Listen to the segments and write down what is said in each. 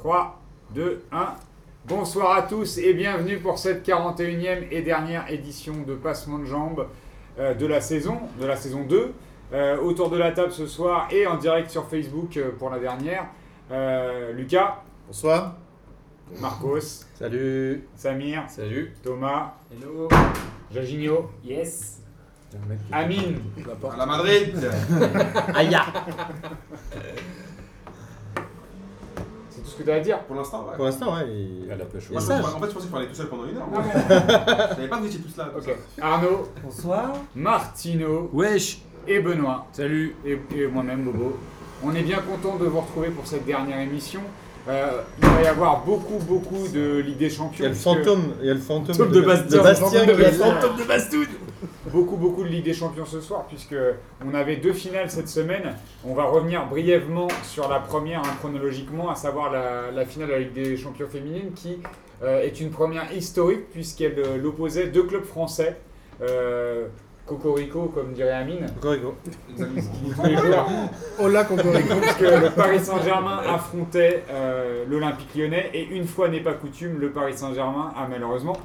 3, 2, 1. Bonsoir à tous et bienvenue pour cette 41e et dernière édition de Passement de Jambes euh, de la saison, de la saison 2. Euh, autour de la table ce soir et en direct sur Facebook euh, pour la dernière. Euh, Lucas, Bonsoir. Marcos, Salut. Samir, Salut. Thomas, Hello. Jaginho, Yes. Amine. À la Madrid. Aïe. C'est tout ce que tu as à dire Pour l'instant, ouais. Pour l'instant, ouais. il- Elle a pêché. Moi, je Message. pensais- en fait, je pensais qu'il fallait tout seul pendant une heure. Moi. Je savais pas que vous étiez tous là. Ok. Arnaud, Bonsoir. Martino Wesh et Benoît. Salut et, et moi-même Bobo. On est bien content de vous retrouver pour cette dernière émission. Euh, il va y avoir beaucoup, beaucoup de Ligue des Champions. Il y a le puisque- fantôme, il y a le fantôme Fantôme de Bastien. Bastien Fantôme qui de est là. Fantôme de Bastoun Beaucoup, beaucoup de Ligue des Champions ce soir, puisque on avait deux finales cette semaine. On va revenir brièvement sur la première hein, chronologiquement, à savoir la, la finale de la Ligue des Champions féminine, qui euh, est une première historique, puisqu'elle euh, l'opposait deux clubs français. Euh, Cocorico, comme dirait Amine. Cocorico. Hola Cocorico. puisque le Paris Saint-Germain affrontait euh, l'Olympique lyonnais et une fois n'est pas coutume, le Paris Saint-Germain a malheureusement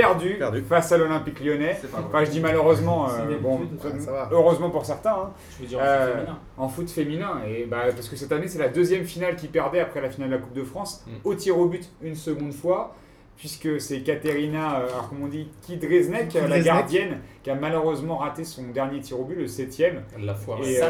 perdu, Perdu. face à l'Olympique lyonnais. Enfin, je dis malheureusement, euh, bon, habitude. Ça va. heureusement pour certains, hein, Je veux dire Euh, en foot féminin. Et bah, parce que cette année, c'est la deuxième finale qui perdait après la finale de la Coupe de France, Mm. au tir au but une seconde fois. Puisque c'est Katerina, euh, alors comment on dit, Kidreznek, la Kidreznek. gardienne, qui a malheureusement raté son dernier tir au but, le septième, La foire. Et, euh,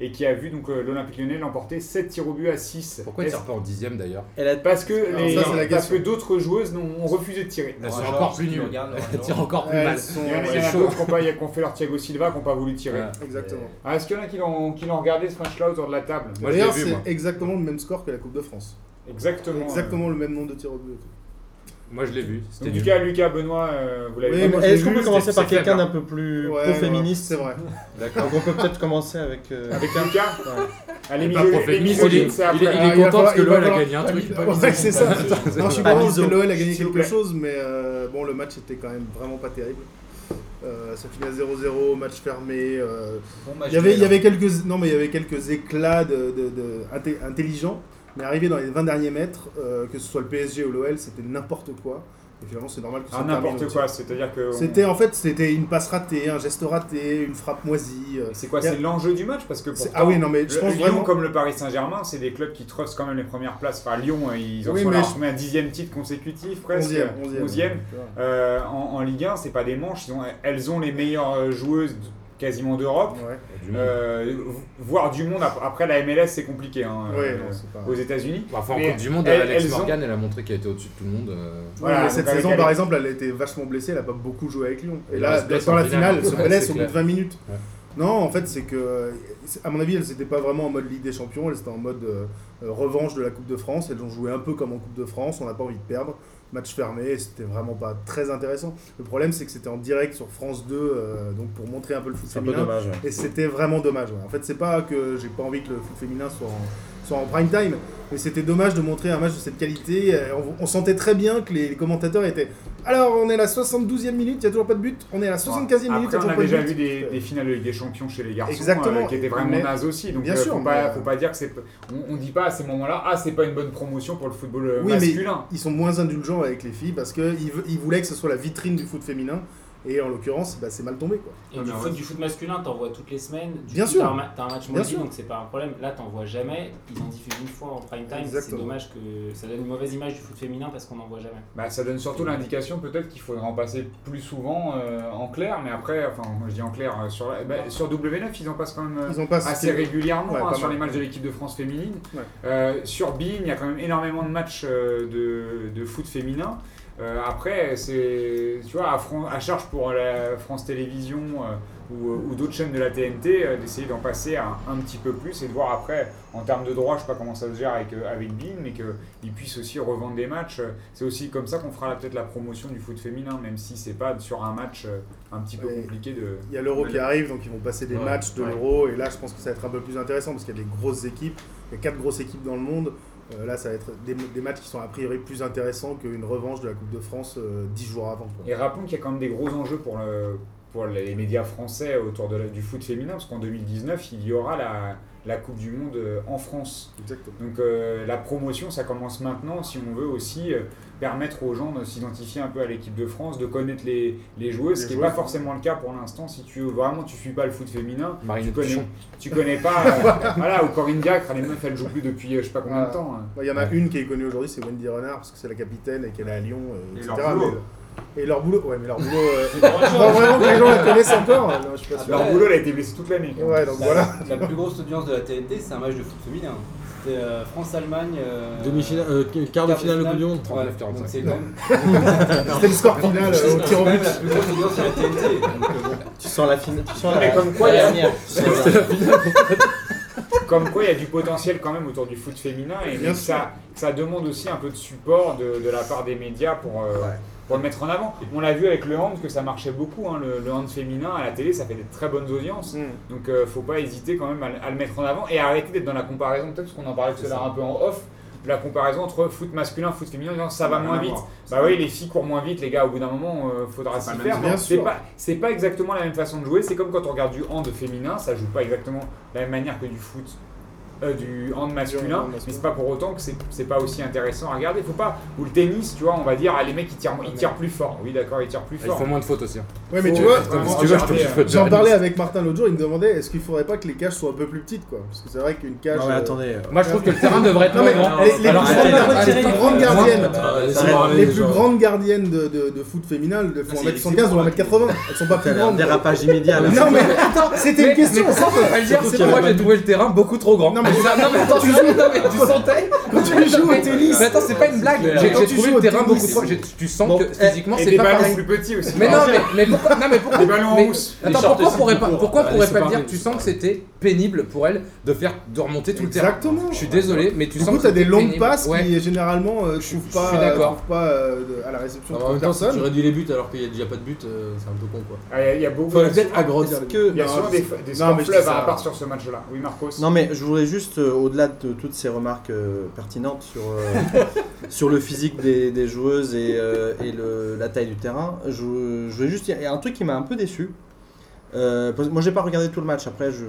et qui a vu donc euh, l'Olympique lyonnais l'emporter 7 tirs au but à 6. Pourquoi il tire pas en dixième d'ailleurs Elle Parce que, Alors les- ça, c'est la parce que d'autres joueuses n'ont ont refusé de tirer. Elle tire Georges, encore plus qui nul. regarde Laurent Elle tire Georges. encore plus Elles mal. sont- Il y en a, d'autres qui ont, pas- qui ont fait leur Thiago Silva, qui n'ont pas voulu tirer. Exactement. Ah, Est-ce qu'il y en a qui l'ont qui l'ont regardé ce match-là autour de la table? D'ailleurs, c'est exactement le même score que la Coupe de France. Exactement. Exactement le même nombre de tirs au but. Moi, je l'ai vu. C'était Donc. Lucas, Lucas, Benoît, euh, vous l'avez Oui, vu. moi, Est-ce qu'on vu, peut commencer c'est- par c'est quelqu'un faible, d'un peu plus Ouais, pro-féministe C'est vrai. D'accord. Donc on peut peut-être commencer avec. euh, Avec Lucas Allez, Il est pas il est- c'est il est- après. il est Ah, content parce que l'OL a gagné un truc. pas Ouais, c'est ça. Non, je suis Pas content parce miso. que l'OL a gagné S'il vous quelque plaît. chose, mais euh, bon, le match était quand même vraiment pas terrible. Euh, ça finit à 0-0, match fermé. euh, Bon match Il y avait, de il y avait quelques, non mais il y avait quelques éclats de, de- de- inté- intelligents, mais arrivé dans les 20 derniers mètres, euh, que ce soit le PSG ou l'OL, c'était n'importe quoi. Et finalement, c'est normal que ça Ah, n'importe quoi, c'est-à-dire que. on- C'était en fait, c'était une passe ratée, un geste raté, une frappe moisie. euh, C'est quoi C'est l'enjeu du match? Parce que c'est- pourtant, ah oui, non mais je le- pense Lyon vraiment. comme le Paris Saint-Germain, c'est des clubs qui trustent quand même les premières places. Enfin, Lyon, euh, ils ont Oui, mais je- un dixième titre consécutif presque. 11e, 11e. 11e. tu vois. Euh, en, en Ligue 1, c'est pas des manches. Ils ont, elles ont les meilleures joueuses quasiment d'Europe. Ouais. Du monde. Euh, voir du monde ap- après la MLS, c'est compliqué hein, Ouais, euh, non, pas- aux États-Unis. Bah, Enfin, en Coupe du Monde, elles- Alex ont- Morgan, elle a montré qu'elle était au-dessus de tout le monde. euh. Voilà, cette saison, elle- par exemple, elle a été vachement blessée, elle a pas beaucoup joué avec Lyon. Et Elle là, dans la finale. elle se blesse au bout de clair. 20 minutes. Ouais. Non, en fait, c'est que, à mon avis, elles n'étaient pas vraiment en mode Ligue des Champions, elles étaient en mode euh, euh, revanche de la Coupe de France. Elles ont joué un peu comme en Coupe de France, on n'a pas envie de perdre. Match fermé, c'était vraiment pas très intéressant. Le problème, c'est que c'était en direct sur France 2, euh, donc pour montrer un peu le foot C'est un peu féminin. dommage. ouais. Et c'était vraiment dommage. ouais. En fait, c'est pas que j'ai pas envie que le foot féminin soit en, soit en prime time, mais c'était dommage de montrer un match de cette qualité. Euh, On, on sentait très bien que les, les commentateurs étaient. Alors, on est à la 72e minute, il n'y a toujours pas de but. On est à la 75e minute, il n'y a on toujours a pas de déjà but. vu des, des finales de Ligue des Champions chez les garçons Exactement. euh, qui étaient vraiment Mais- nazes aussi. Donc, bien euh, sûr, faut, pas, faut pas dire que c'est. On, on dit pas à ces moments-là, ah, c'est pas une bonne promotion pour le football mais- masculin. Ils sont moins indulgents avec les filles parce qu'ils ils voulaient que ce soit la vitrine du foot féminin. Et en l'occurrence, bah, c'est mal tombé. Quoi. Et Ah, du, mais foot, ouais. du foot masculin, t'en vois toutes les semaines. Du Bien coup, sûr. T'as un, ma- un match sûr. donc c'est pas un problème. Là, t'en vois jamais. Ils en diffusent une fois en prime time. C'est dommage que ça donne une mauvaise image du foot féminin parce qu'on n'en voit jamais. Bah, ça donne surtout l'indication peut-être qu'il faudrait en passer plus souvent euh, en clair, mais après, enfin, moi je dis en clair, euh, sur, la- bah, sur W9, ils en passent quand même. euh, Ils assez régulièrement Ouais, hein, sur les matchs de l'équipe de France féminine. Ouais. Euh, sur Bein, il y a quand même énormément de matchs euh, de, de foot féminin. Euh, après, c'est tu vois à, Fran- à charge pour la France Télévisions euh, ou, ou d'autres chaînes de la TNT euh, d'essayer d'en passer un, un petit peu plus et de voir après en termes de droit, je sais pas comment ça se gère avec euh, avec Bein, mais qu'ils puissent aussi revendre des matchs. C'est aussi comme ça qu'on fera peut-être la promotion du foot féminin, même si c'est pas sur un match euh, un petit peu Ouais. compliqué de. Il y a l'euro qui arrive, donc ils vont passer des Ouais, matchs de ouais. l'euro. Et là, je pense que ça va être un peu plus intéressant parce qu'il y a des grosses équipes. Il y a quatre grosses équipes dans le monde. Euh, là, ça va être des, des matchs qui sont a priori plus intéressants qu'une revanche de la Coupe de France euh, dix jours avant. quoi. Et rappelons qu'il y a quand même des gros enjeux pour, le, pour les médias français autour de la- du foot féminin, parce qu'en 2019, il y aura la, la Coupe du Monde euh, en France. Exactement. Donc euh, la promotion, ça commence maintenant si on veut aussi permettre aux gens de s'identifier un peu à l'équipe de France, de connaître les, les joueuses, Les ce qui n'est pas forcément le cas pour l'instant. Si tu vraiment tu suis pas le foot féminin, Marine tu connais, tu connais pas. euh, voilà, ou Corinne Diacre, les meufs elles jouent plus depuis euh, je sais pas combien de Ah. temps. hein. Bah, Il y en a une qui est connue aujourd'hui, c'est Wendy Renard, parce que c'est la capitaine et qu'elle est à Lyon, euh, Et etc. leur boulot. Mais- et leur boulot, ouais, mais leur boulot. euh, non, vraiment que les gens la connaissent encore Non, je suis pas sûr. Leur boulot, elle a été blessée toute l'année. Ouais, donc La, voilà. la plus grosse audience de la TNT, c'est un match de foot féminin. C'était euh, France-Allemagne. euh, Demi-finale, euh, quart de finale de Coupe du Monde. Ouais, 39-45. donc c'est quand même, C'était le score final au tir au quand même but. la plus grosse audience de la TNT. Donc, euh, bon. Tu sens la finale. Tu sens Mais la, comme quoi, il y a- dernière. Comme quoi, il y a du potentiel quand même autour du foot féminin et Bien que sûr. ça, ça demande aussi un peu de support de, de la part des médias pour, euh, Ouais. Pour le mettre en avant. On l'a vu avec le hand que ça marchait beaucoup, hein, le, le hand féminin à la télé, ça fait des très bonnes audiences. Mm. Donc euh, faut pas hésiter quand même à, le- à le mettre en avant et arrêter d'être dans la comparaison, peut-être parce qu'on en parlait tout à l'heure un peu en off, la comparaison entre foot masculin, foot féminin, ça va moins vite. Bah oui, les filles courent moins vite, les gars, au bout d'un moment, euh, faudra s'y faire. C'est pas, c'est pas exactement la même façon de jouer, c'est comme quand on regarde du hand féminin, ça joue pas exactement la même manière que du foot. Euh, du hand masculin, mais c'est pas pour autant que c'est c'est pas aussi intéressant à regarder. Faut pas ou le tennis, tu vois, on va dire ah, les mecs ils tirent, ils tirent plus fort. Oui, d'accord, ils tirent plus Ils fort. font moins de fautes aussi. hein. Ouais, mais Faut tu vois, peux te j'en parlais avec Martin l'autre jour, il me demandait est-ce qu'il faudrait pas que les cages soient un peu plus petites, quoi? Parce que c'est vrai qu'une cage. Non, mais euh, attendez. euh, Moi, je trouve que le terrain devrait être Non, mais les, les Alors, plus, grandes- gardiennes, les- plus grandes gardiennes de, foot féminin, elles font c'est 1m75 ou 1m80. Elles sont pas plus grandes. dérapage immédiat là. Non, mais attends, c'était une question. Moi j'ai trouvé le terrain beaucoup trop grand? Non, mais- ça- non mais attends, tu, non, mais tu sentais Quand tu joues au tennis. Mais attends, c'est pas une blague. J'ai trouvé joues le au terrain beaucoup trop. Tu sens que eh, physiquement c'est des pas ballons pareil. plus petits aussi. Mais non, mais, pourquoi Non mais pourquoi ballons en. Attends, pourquoi pourrait pas, Bah, dire Tu sens que c'était pénible pour elle de faire de remonter tout le terrain? Exactement. Je suis désolé, mais tu Du sens coup, que t'as des longues passes qui généralement euh, Je- trouvent je pas, suis euh, d'accord. trouvent pas euh, à la réception de mais en même temps, si tu personne. réduis les buts alors qu'il n'y a déjà pas de but, euh, c'est un peu con quoi. Ah, Il y a- y beaucoup. Faudrait il y a peut-être souvent- agrandir Il y a souvent je- des, ça- à part sur ce match-là. Oui, Marcos. Non mais je voudrais juste, euh, au-delà de toutes ces remarques euh, pertinentes sur, euh, sur le physique des, des joueuses et, euh, et le- la taille du terrain, je, je voulais juste dire, il y a un truc qui m'a un peu déçu. Euh, parce moi j'ai pas regardé tout le match, après je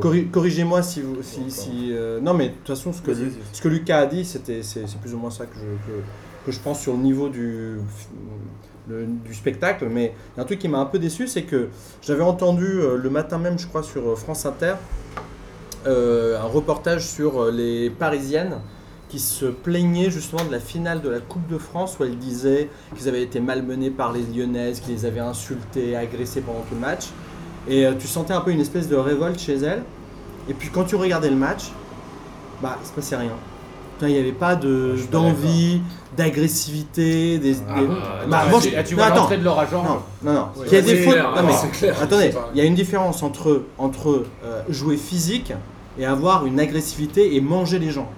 corri- corrigez-moi si vous si, si, euh, non mais de toute façon ce que, ce Lucas a dit c'était c'est plus ou moins ça que je, que, que je pense sur le niveau du, le- du spectacle. Mais il y a un truc qui m'a un peu déçu c'est que j'avais entendu euh, le matin même je crois sur euh, France Inter euh, un reportage sur euh, les Parisiennes qui se plaignaient justement de la finale de la Coupe de France où elles disaient qu'ils avaient été malmenés par les Lyonnaises, qu'ils les avaient insultés, agressés pendant tout le match. Et euh, tu sentais un peu une espèce de révolte chez elles. Et puis quand tu regardais le match, bah il se passait rien. Il n'y avait pas de- pas d'envie, d'agressivité, des, Ah, des- bah, Ah, moi, tu- ah, vois l'entrée de leur agent. non, non, non. Ouais, Il y a des fautes. clair, non, mais- c'est clair. Attendez, il y a une différence entre, entre euh, jouer physique et avoir une agressivité et manger les gens.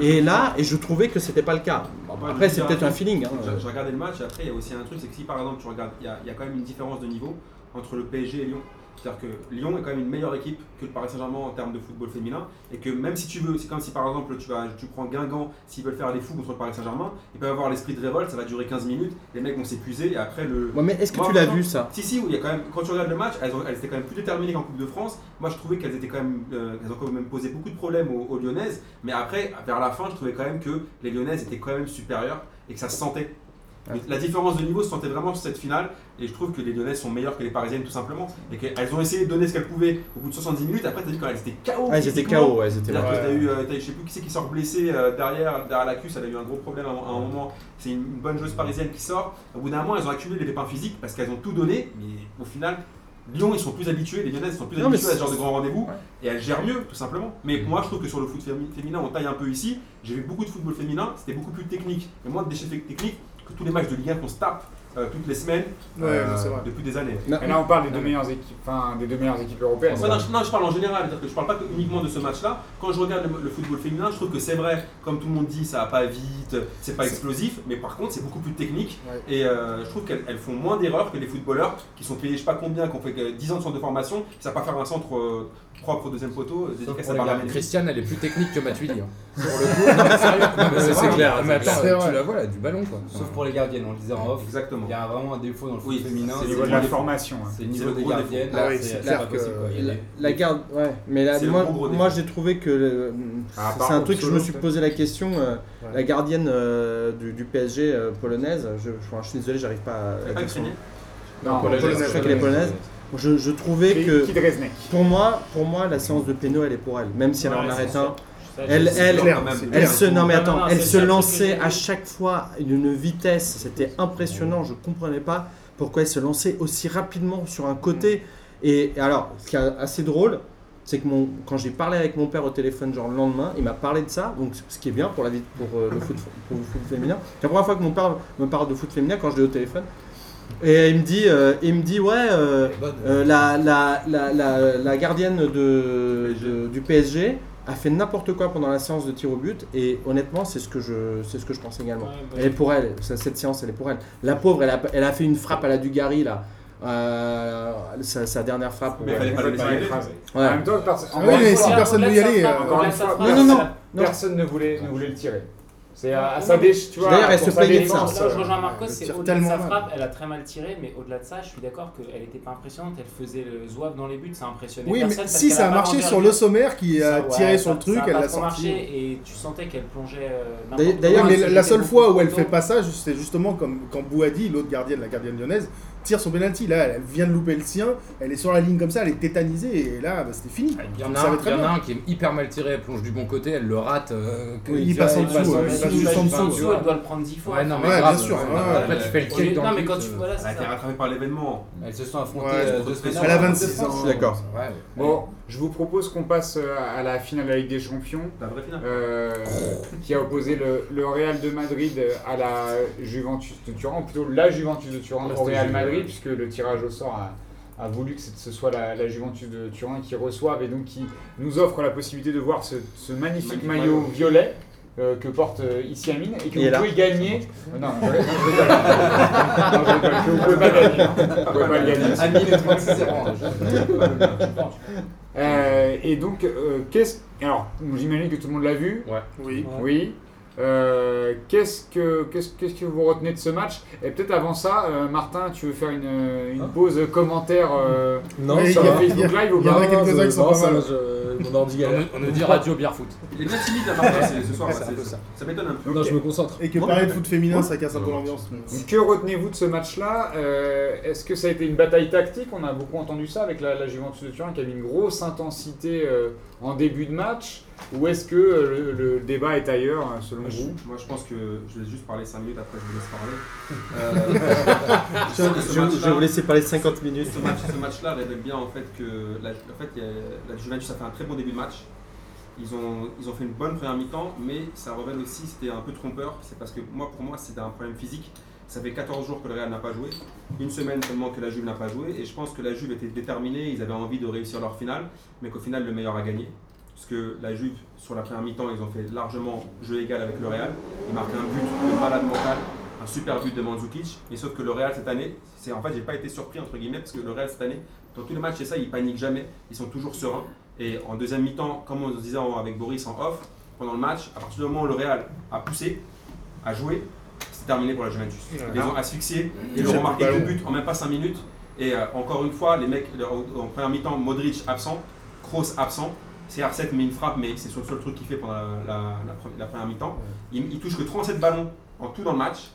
Et je- là, et je trouvais que c'était pas le cas. Moi, après, je c'est peut-être un feeling. hein. J'ai regardé le match et après il y a aussi un truc, c'est que si par exemple tu regardes, il y, a- il y a quand même une différence de niveau entre le PSG et Lyon. C'est-à-dire que Lyon est quand même une meilleure équipe que le Paris Saint-Germain en termes de football féminin et que même si tu veux, c'est comme si par exemple tu, vas, tu prends Guingamp, s'ils veulent faire les fous contre le Paris Saint-Germain, ils peuvent avoir l'esprit de révolte, ça va durer 15 minutes, les mecs vont s'épuiser et après le, Ouais, mais est-ce que Moi, tu l'as vu ça? Si, si, oui, il y a quand même, quand tu regardes le match, elles, ont- elles étaient quand même plus déterminées qu'en Coupe de France. Moi, je trouvais qu'elles étaient quand même, euh, elles ont quand même posé beaucoup de problèmes aux, aux Lyonnaises. Mais après, vers la fin, je trouvais quand même que les Lyonnaises étaient quand même supérieures et que ça se sentait. Ouais. La différence de niveau se sentait vraiment sur cette finale. Et je trouve que les Lyonnaises sont meilleures que les Parisiennes, tout simplement. Et qu'elles ont essayé de donner ce qu'elles pouvaient au bout de 70 minutes. Après, tu as vu quand elles étaient KO. Ah, ils étaient. KO, ouais, ils étaient là. que t'as eu, euh, t'as eu, je sais plus qui c'est qui sort blessé euh, derrière, derrière la cuisse, elle a eu un gros problème à, un- à un moment. C'est une, une bonne joueuse parisienne qui sort. Au bout d'un moment, elles ont accumulé les pépins physiques parce qu'elles ont tout donné, mais au final, Lyon, ils sont plus habitués, les Lyonnaises sont plus Non, habitués à ce genre de grands rendez-vous et elles gèrent mieux, tout simplement. Mais moi, je trouve que sur le foot fémi- féminin, on taille un peu ici. J'ai vu beaucoup de football féminin, c'était beaucoup plus technique et moins de déchets techniques que tous les matchs de Ligue 1 qu'on se tape euh, toutes les semaines Ouais, euh, vrai. depuis des années. Et là, on parle des deux meilleures équipes, enfin des deux meilleures équipes européennes. Ouais, non, je, non, je parle en général, c'est-à-dire que je parle pas que uniquement de ce match-là. Quand je regarde le, le football féminin, je trouve que c'est vrai, comme tout le monde dit, ça va pas vite, c'est pas explosif, mais par contre c'est beaucoup plus technique. Ouais. Et euh, je trouve qu'elles elles font moins d'erreurs que les footballeurs qui sont payés je sais pas combien, qui ont fait que 10 ans de centre de formation, qui savent pas faire un centre euh, propre au deuxième poteau. Christiane, elle est plus technique que Matuidi. hein. Pour le coup, non, mais sérieux, non, mais c'est clair, Mais c'est attends, clair. tu la vois là, du ballon quoi. Sauf pour les gardiennes, on le disait en off. Exactement. Il y a vraiment un défaut dans le foot Oui, féminin. c'est Au le niveau de la défaut. formation. hein. C'est le niveau des gardiennes. Ah oui, c'est pas possible. La, garde, ouais, mais là, C'est le moi, moi j'ai trouvé que Ah, c'est un truc que je me suis posé la question. euh, Ouais. La gardienne euh, du, du PSG euh, polonaise, je, je, je suis désolé, j'arrive pas à, Non. Je crois qu'elle est polonaise. Je, je trouvais que pour moi, pour moi, la séance de péno, elle est pour elle, même si elle en arrête un. Elle- clair, se, non mais attends, non, elle se lançait à chaque fois d'une vitesse, c'était impressionnant, je comprenais pas pourquoi elle se lançait aussi rapidement sur un côté. Et alors, ce qui est assez drôle, c'est que mon, quand j'ai parlé avec mon père au téléphone, genre le lendemain, il m'a parlé de ça, donc ce qui est bien pour, la vie, pour, euh, le, foot, pour le foot féminin. C'est la première fois que mon père me parle de foot féminin quand je l'ai au téléphone. Et il me dit, euh, il me dit ouais, euh, euh, la, la, la, la, la gardienne de, de- du PSG a fait n'importe quoi pendant la séance de tir au but et honnêtement c'est ce que je c'est ce que je pense également. Ouais, bah, Elle est pour elle, ça- cette séance elle est pour elle. La pauvre elle a, elle a fait une frappe à la Dugarry là, euh, sa, sa dernière frappe. Mais ouais. fallait pas tirer. écrasé. Ouais. En même temps, perso- Ah oui, une mais si personne ne veut y aller, euh, encore une fois, Non, non, non. Non. personne ne voulait, ne voulait le tirer. C'est à, sa déche, tu vois. D'ailleurs, elle se plaignait de ça. défense, Là où je rejoins Marcos, c'est au-delà de sa frappe, elle a très mal tiré, mais au-delà de ça, je suis d'accord qu'elle n'était pas impressionnante, elle faisait le zouave dans les buts, ça impressionnait Oui, personne. mais si ça a marché sur le but. sommaire qui a Ça, ouais, tiré sur ça- le truc, elle l'a sorti. marché et tu sentais qu'elle plongeait euh, D'ailleurs- la, seule fois de où elle fait pas ça, c'est justement comme quand Bouhadi, l'autre gardienne, la gardienne lyonnaise, tire son penalty. Là, elle vient de louper le sien, elle est sur la ligne comme ça, elle est tétanisée et là, bah, c'était fini. Il y en a, un, très il y en a bien. un qui est hyper mal tiré, elle plonge du bon côté, elle le rate. euh, que- Oui, il passe en dessous, passe ouais, en il dessous, passe il juste passe en en dessous, dessous. dessous, elle doit le prendre 10 fois. Ouais, non, mais Ouais, grave. bien sûr, ouais, Après, tu fais le kick non, mais quand tu. Voilà, Elle a été rattrapée par l'événement. Elles se sont affrontées a la Coupe de 26 ans. D'accord. Bon, je vous propose qu'on passe euh, à la finale de la Ligue des Champions, La vraie finale. euh, qui a opposé le, le Real de Madrid à la Juventus de Turin, ou plutôt la Juventus de Turin au Real Juve, Madrid, puisque le tirage au sort a, a voulu que ce soit la, la Juventus de Turin qui reçoive et donc qui nous offre la possibilité de voir ce, ce magnifique Magnifique maillot maillot. violet. euh, que porte euh, ici Amine et que vous pouvez gagner. Euh, Non, je, rigole. Que vous pouvez pas gagner. Vous pouvez pas le gagner. Amine est 36 ans. Euh, et donc, euh, qu'est-ce. Alors, j'imagine que tout le monde l'a vu. Oui. Oui. Euh, qu'est-ce que qu'est-ce qu'est-ce que vous retenez de ce match? Et peut-être avant ça, euh, Martin, tu veux faire une, une pause commentaire euh, Non, Oui, sur il y a- Facebook Live ou il y en pas a quelques-uns qui sont pas mal. Mon ordi On galère. nous- dit Radio Bière Foot. Il est bien timide la ce soir. Peu ça. Ça m'étonne un peu. Non, je me concentre. Et que parler de foot féminin, ça casse un peu l'ambiance. Que retenez-vous de ce match-là Euh, Est-ce que ça a été une bataille tactique? On a beaucoup entendu ça avec la, la Juventus de Turin qui avait une grosse intensité euh, en début de match. Ou est-ce que euh, le, le débat est ailleurs, euh, selon Moi je, vous? moi, je pense que je vais juste parler 5 minutes, après je vous laisse parler. Euh, Je, vais vous laisser parler 50 minutes. Ce match- ce match-là révèle bien en fait que la, en fait, il y a- la Juventus a fait un très bon début de match. Ils ont, ils ont fait une bonne première mi-temps, mais ça révèle aussi c'était un peu trompeur. C'est parce que moi, pour moi, c'était un problème physique. Ça fait 14 jours que le Real n'a pas joué, une semaine seulement que la Juve n'a pas joué, et je pense que la Juve était déterminée, ils avaient envie de réussir leur finale, mais qu'au final le meilleur a gagné. Parce que la Juve, sur la première mi-temps, ils ont fait largement jeu égal avec le Real. Ils marquent un but de malade mental, un super but de Mandzukic. Et sauf que le Real cette année, c'est en fait, j'ai pas été surpris entre guillemets parce que le Real cette année, dans tous les matchs, c'est ça, ils paniquent jamais, ils sont toujours sereins. Et en deuxième mi-temps, comme on se disait avec Boris en off, pendant le match, à partir du moment où le Real a poussé, a joué, c'est terminé pour la Juventus. Ils ont asphyxiés, ils ont marqué deux buts en même pas 5 minutes. Et euh, encore une fois, les mecs, en première mi-temps, Modric absent, Kroos absent. CR7 met une frappe, mais c'est le seul truc qu'il fait pendant la, la- la pre- la première mi-temps. Il, il touche que 37 ballons en tout dans le match.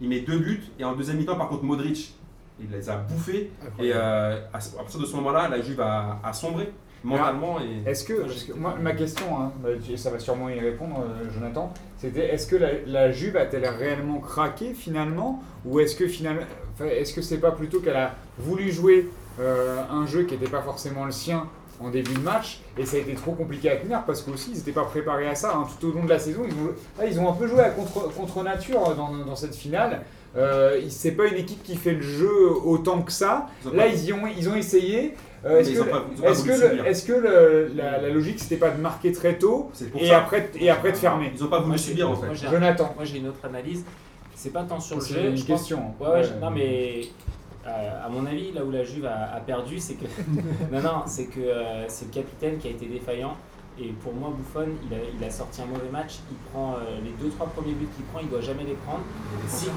Il met deux buts. Et en deuxième mi-temps, par contre, Modric, il les a bouffés. Et euh, à, à partir de ce moment-là, la Juve a, a sombré mentalement. Et... Est-ce que, parce que moi, ma question, hein, ça va sûrement y répondre, euh, Jonathan, c'était est-ce que la, la Juve a-t-elle réellement craqué finalement Ou est-ce que finalement, est-ce que c'est pas plutôt qu'elle a voulu jouer euh, un jeu qui n'était pas forcément le sien en début de match et ça a été trop compliqué à tenir parce qu'aussi ils n'étaient pas préparés à ça hein, tout au long de la saison. Ils ont, là, ils ont un peu joué à contre, contre nature dans, dans cette finale. Euh, c'est pas une équipe qui fait le jeu autant que ça. Ils Là, pas- ils, y ont, ils ont essayé. Euh, Est-ce que, pas- est-ce que, le- est-ce que le- la, la logique c'était pas de marquer très tôt C'est pour et ça. après, et après de fermer Ils n'ont pas voulu subir en fait. Jonathan. Moi j'ai une autre analyse. C'est pas tant sur le C'est jeu. une je pense- question. Ouais, ouais, Ouais. je- non mais à mon avis, là où la Juve a, a perdu, c'est que non non, c'est que euh, c'est le capitaine qui a été défaillant Et pour moi, Buffon, il a, il a sorti un mauvais match. Il prend euh, les deux trois premiers buts qu'il prend, il doit jamais les prendre. Si-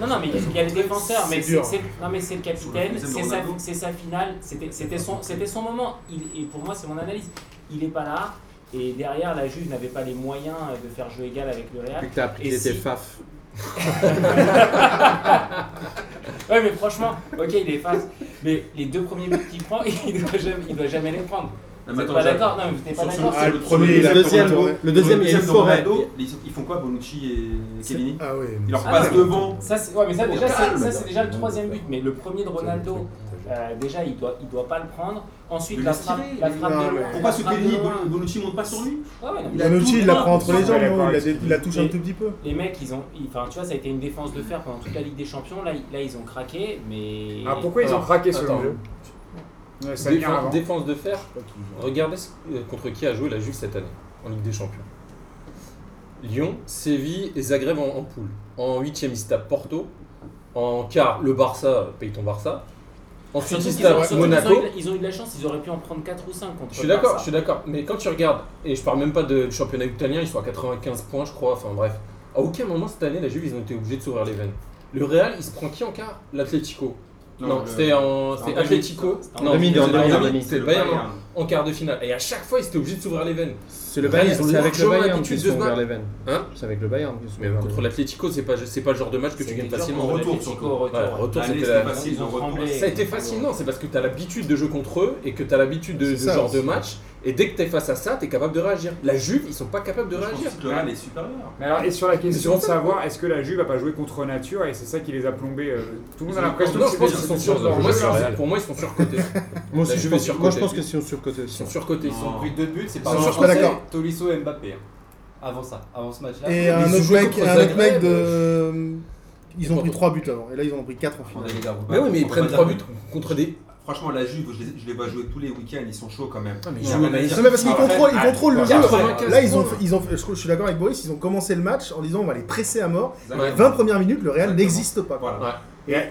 Non, non, mais il y a les défenseurs, mais C'est c'est dur. c'est- non, mais c'est le capitaine, c'est sa, Ronaldo. c'est sa finale, c'était c'était son, c'était son moment. Il, et pour moi, c'est mon analyse. Il est pas là. Et derrière, la Juve n'avait pas les moyens de faire jeu égal avec le Real. Que t'as appris Et si- faf. Ouais, mais franchement, ok, il est face. Mais les deux premiers buts qu'il prend, il doit jamais, il doit jamais les prendre. Non, Vous mais pas d'accord Non, mais vous n'êtes pas d'accord. Ah, le premier, le deuxième, le deuxième, il y a sur une de forêt. Ronaldo, Ils font quoi, Bonucci et Chiellini Ah oui. Ils leur Ah, passent devant. Ça, c'est ouais, mais ça, Au déjà, c'est déjà le troisième but. Mais le premier de Ronaldo, euh, déjà, il doit, il doit pas le prendre. Ensuite, la frappe, la il- frappe non, de loin. Pourquoi ce loin. Bonucci monte pas sur lui Ouais, ouais, non, mais La Nucci, il la prend entre les jambes, il, la, touche un tout petit peu. Les mecs, ils ont, ils- enfin, tu vois, ça a été une défense de fer pendant toute la Ligue des Champions. Là, ils- là ils ont craqué, mais. Ah, pourquoi ils ont craqué Ouais, ça vient Défense, avant. défense de fer, regardez ce- euh, contre qui a joué la Juve cette année en Ligue des Champions. Lyon, Séville et Zagreb en, en poule. En huitième, il se tape Porto. En quart, le Barça, paye ton Barça. Ensuite, Surtout il se qu'ils ont- Monaco. Ils ont eu de la chance, ils auraient pu en prendre 4 ou 5 contre Je suis d'accord, je suis d'accord. Mais quand tu regardes, et je parle même pas de- du championnat italien, ils sont à 95 points, je crois. Enfin bref. À aucun moment cette année, la Juve, ils ont été obligés de s'ouvrir les veines. Le Real, il se prend qui en quart? L'Atlético. Non, c'était en c'était en Atlético. En Non, en en demi, en le Bayern Bayern. en quart de finale. Et à chaque fois, ils étaient obligés de s'ouvrir les veines. C'est le Bayern, c'est avec le Bayern qu'ils sont battre. les veines. Hein C'est avec le Bayern Mais contre veines. l'Atlético, c'est pas, c'est pas le genre de match que tu gagnes facilement. contre Retour, retour. Ça a été facile, non, c'est parce que tu as l'habitude de jeu contre eux et que tu as l'habitude de, ce genre de match. Et dès que tu es face à ça, tu es capable de réagir. La Juve, ils sont pas capables de Je pense réagir. que le Real est supérieur. Mais alors, et sur la question de savoir est-ce que la Juve a pas joué contre nature et c'est ça qui les a plombés euh, Tout le monde a l'impression que je pense qu'ils sont sur c'est- leur- Pour moi, ils sont surcotés. Moi je pense- je qu'ils sont surcotés. Ils sont surcotés. Ils ont pris deux buts, c'est pas d'accord. Tolisso et Mbappé. hein. Avant ça, avant ce match-là. Et ils un autre mec, contre un autre Zagreb, mec de. Ils ont pris 3 buts avant, et là ils en ont pris 4 en finale. Mais oui, mais ils prennent pas 3 dire- buts contre des. Franchement, la Juve, je les, je les vois jouer tous les week-ends, ils sont chauds quand même. Ah, mais Il ils jouent dire. Non mais parce qu'ils contrôlent, ils contrôlent le jeu. 95 Là ils ont, ils ont, je, suis d'accord avec Boris, ils ont commencé le match en disant on va les presser à mort. Ouais. 20 premières minutes, le Real Exactement. n'existe pas. Voilà.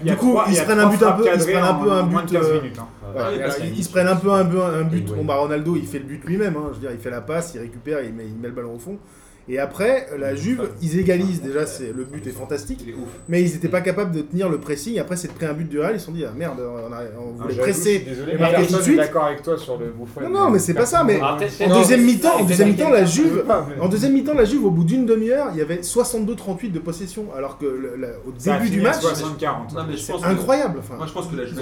Du coup, trois- ils se prennent un but un peu- ils se prennent un peu un but, de 15 minutes. Ouais, Ouais, parce alors, qu'il- ils se prennent un peu un, but- un but. Oui. Bon bah Ronaldo il fait le but lui-même, hein. je veux dire il fait la passe, il récupère, il met, il met le ballon au fond. Et après la Juve, ils égalisent déjà, c'est le but est fantastique, Il est ouf. mais ils n'étaient pas capables de tenir le pressing. Après c'est pris un but du Real, ils se sont dit ah merde, on, a, on Ah, voulait j'avoue, je suis presser. Désolé, et mais marquer tout de personne n'est suite. d'accord avec toi sur le Buffon. Non, non, mais c'est pas ça, mais- peut-être- En deuxième mi-temps, en deuxième mi-temps, la Juve, en deuxième mi-temps, la Juve au bout d'une demi-heure, il y avait 62-38 de possession, alors que au début du match, 60-40. Non, mais je c'est pense que- incroyable. Enfin, Moi, je pense que la Juve,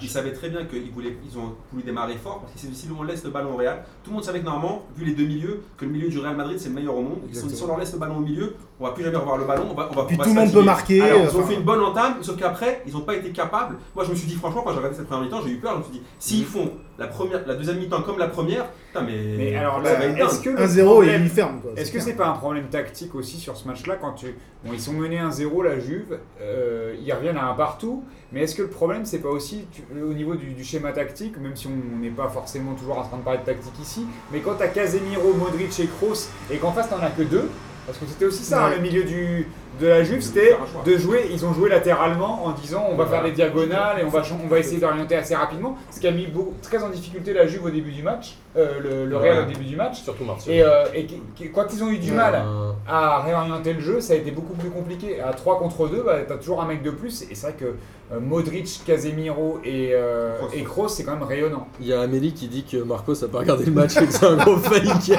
Ils savaient très bien qu'ils voulaient, ils ont voulu démarrer fort parce que si si on laisse le ballon au Real, tout le monde savait que normalement, vu les deux milieux, que le milieu du Real Madrid c'est le meilleur au monde. Si on leur laisse le ballon au milieu, on va plus jamais revoir le ballon. On va, on va, puis on va tout le monde peut marquer. Alors, ils ont enfin, fait une bonne entame, sauf qu'après, ils n'ont pas été capables. Moi, je me suis dit, franchement, quand j'ai regardé cette première mi-temps, j'ai eu peur. Je me suis dit, s'ils font la, première, la deuxième mi-temps comme la première, putain, mais. Mais alors, là, est-ce que le 1-0 et problème- il ferme. quoi, Est-ce que clair. c'est pas un problème tactique aussi sur ce match-là quand tu bon ils sont menés 1-0 la Juve, euh, ils reviennent à un partout, mais est-ce que le problème c'est pas aussi tu- au niveau du, du schéma tactique, même si on n'est pas forcément toujours en train de parler de tactique ici, mais quand t'as Casemiro, Modric et Kroos et qu'en face t'en as que deux, parce que c'était aussi ça hein, le milieu du de la Juve, c'était de jouer, ils ont joué latéralement en disant on va Voilà. faire des diagonales et on va on va essayer d'orienter assez rapidement, ce qui a mis beaucoup, très en difficulté la Juve au début du match, euh, le, le Real Ouais. au début du match. Surtout Martial. Et, euh, et quand ils ont eu du mal Euh, à réorienter le jeu, ça a été beaucoup plus compliqué. À 3 contre 2, bah, t'as toujours un mec de plus. Et c'est vrai que euh, Modric, Casemiro et, euh, et Kroos, c'est quand même rayonnant. Il y a Amélie qui dit que Marcos a pas regardé le match et que c'est un gros fake.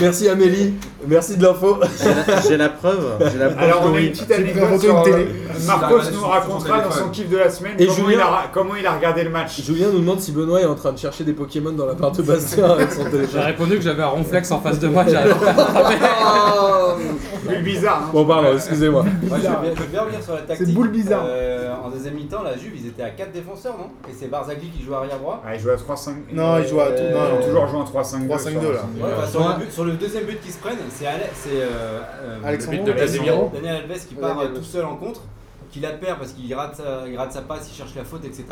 Merci Amélie, merci de l'info. J'ai la preuve. J'ai la preuve. Alors, on a une petite anecdote sur. télé. euh, Marcos nous racontera dans son kiff de la semaine Et comment, Julien- il a, comment il a regardé le match. Julien nous demande si Benoît est en train de chercher des Pokémon dans la part de Bastien avec son J'ai téléphone. répondu que j'avais un ronflex en face de moi. Bulle bizarre. hein. Bon pardon, excusez-moi. Moi, je, vais bien, revenir sur la tactique. C'est boule bizarre. Euh, en deuxième mi-temps, la Juve, ils étaient à 4 défenseurs, non? Et c'est Barzagli qui joue arrière droit. Ah, il joue à 3-5. Non, il joue à tout. Euh, Ils Non, toujours joué en 3-5-2. 3-5-2, là. Ouais, bah, sur, le but- sur le deuxième but qu'ils se prennent, c'est euh, euh, de Casemiro. Daniel Alves qui part Daniel euh, tout seul en contre, qui la perd parce qu'il rate, rate sa passe, il cherche la faute, etc.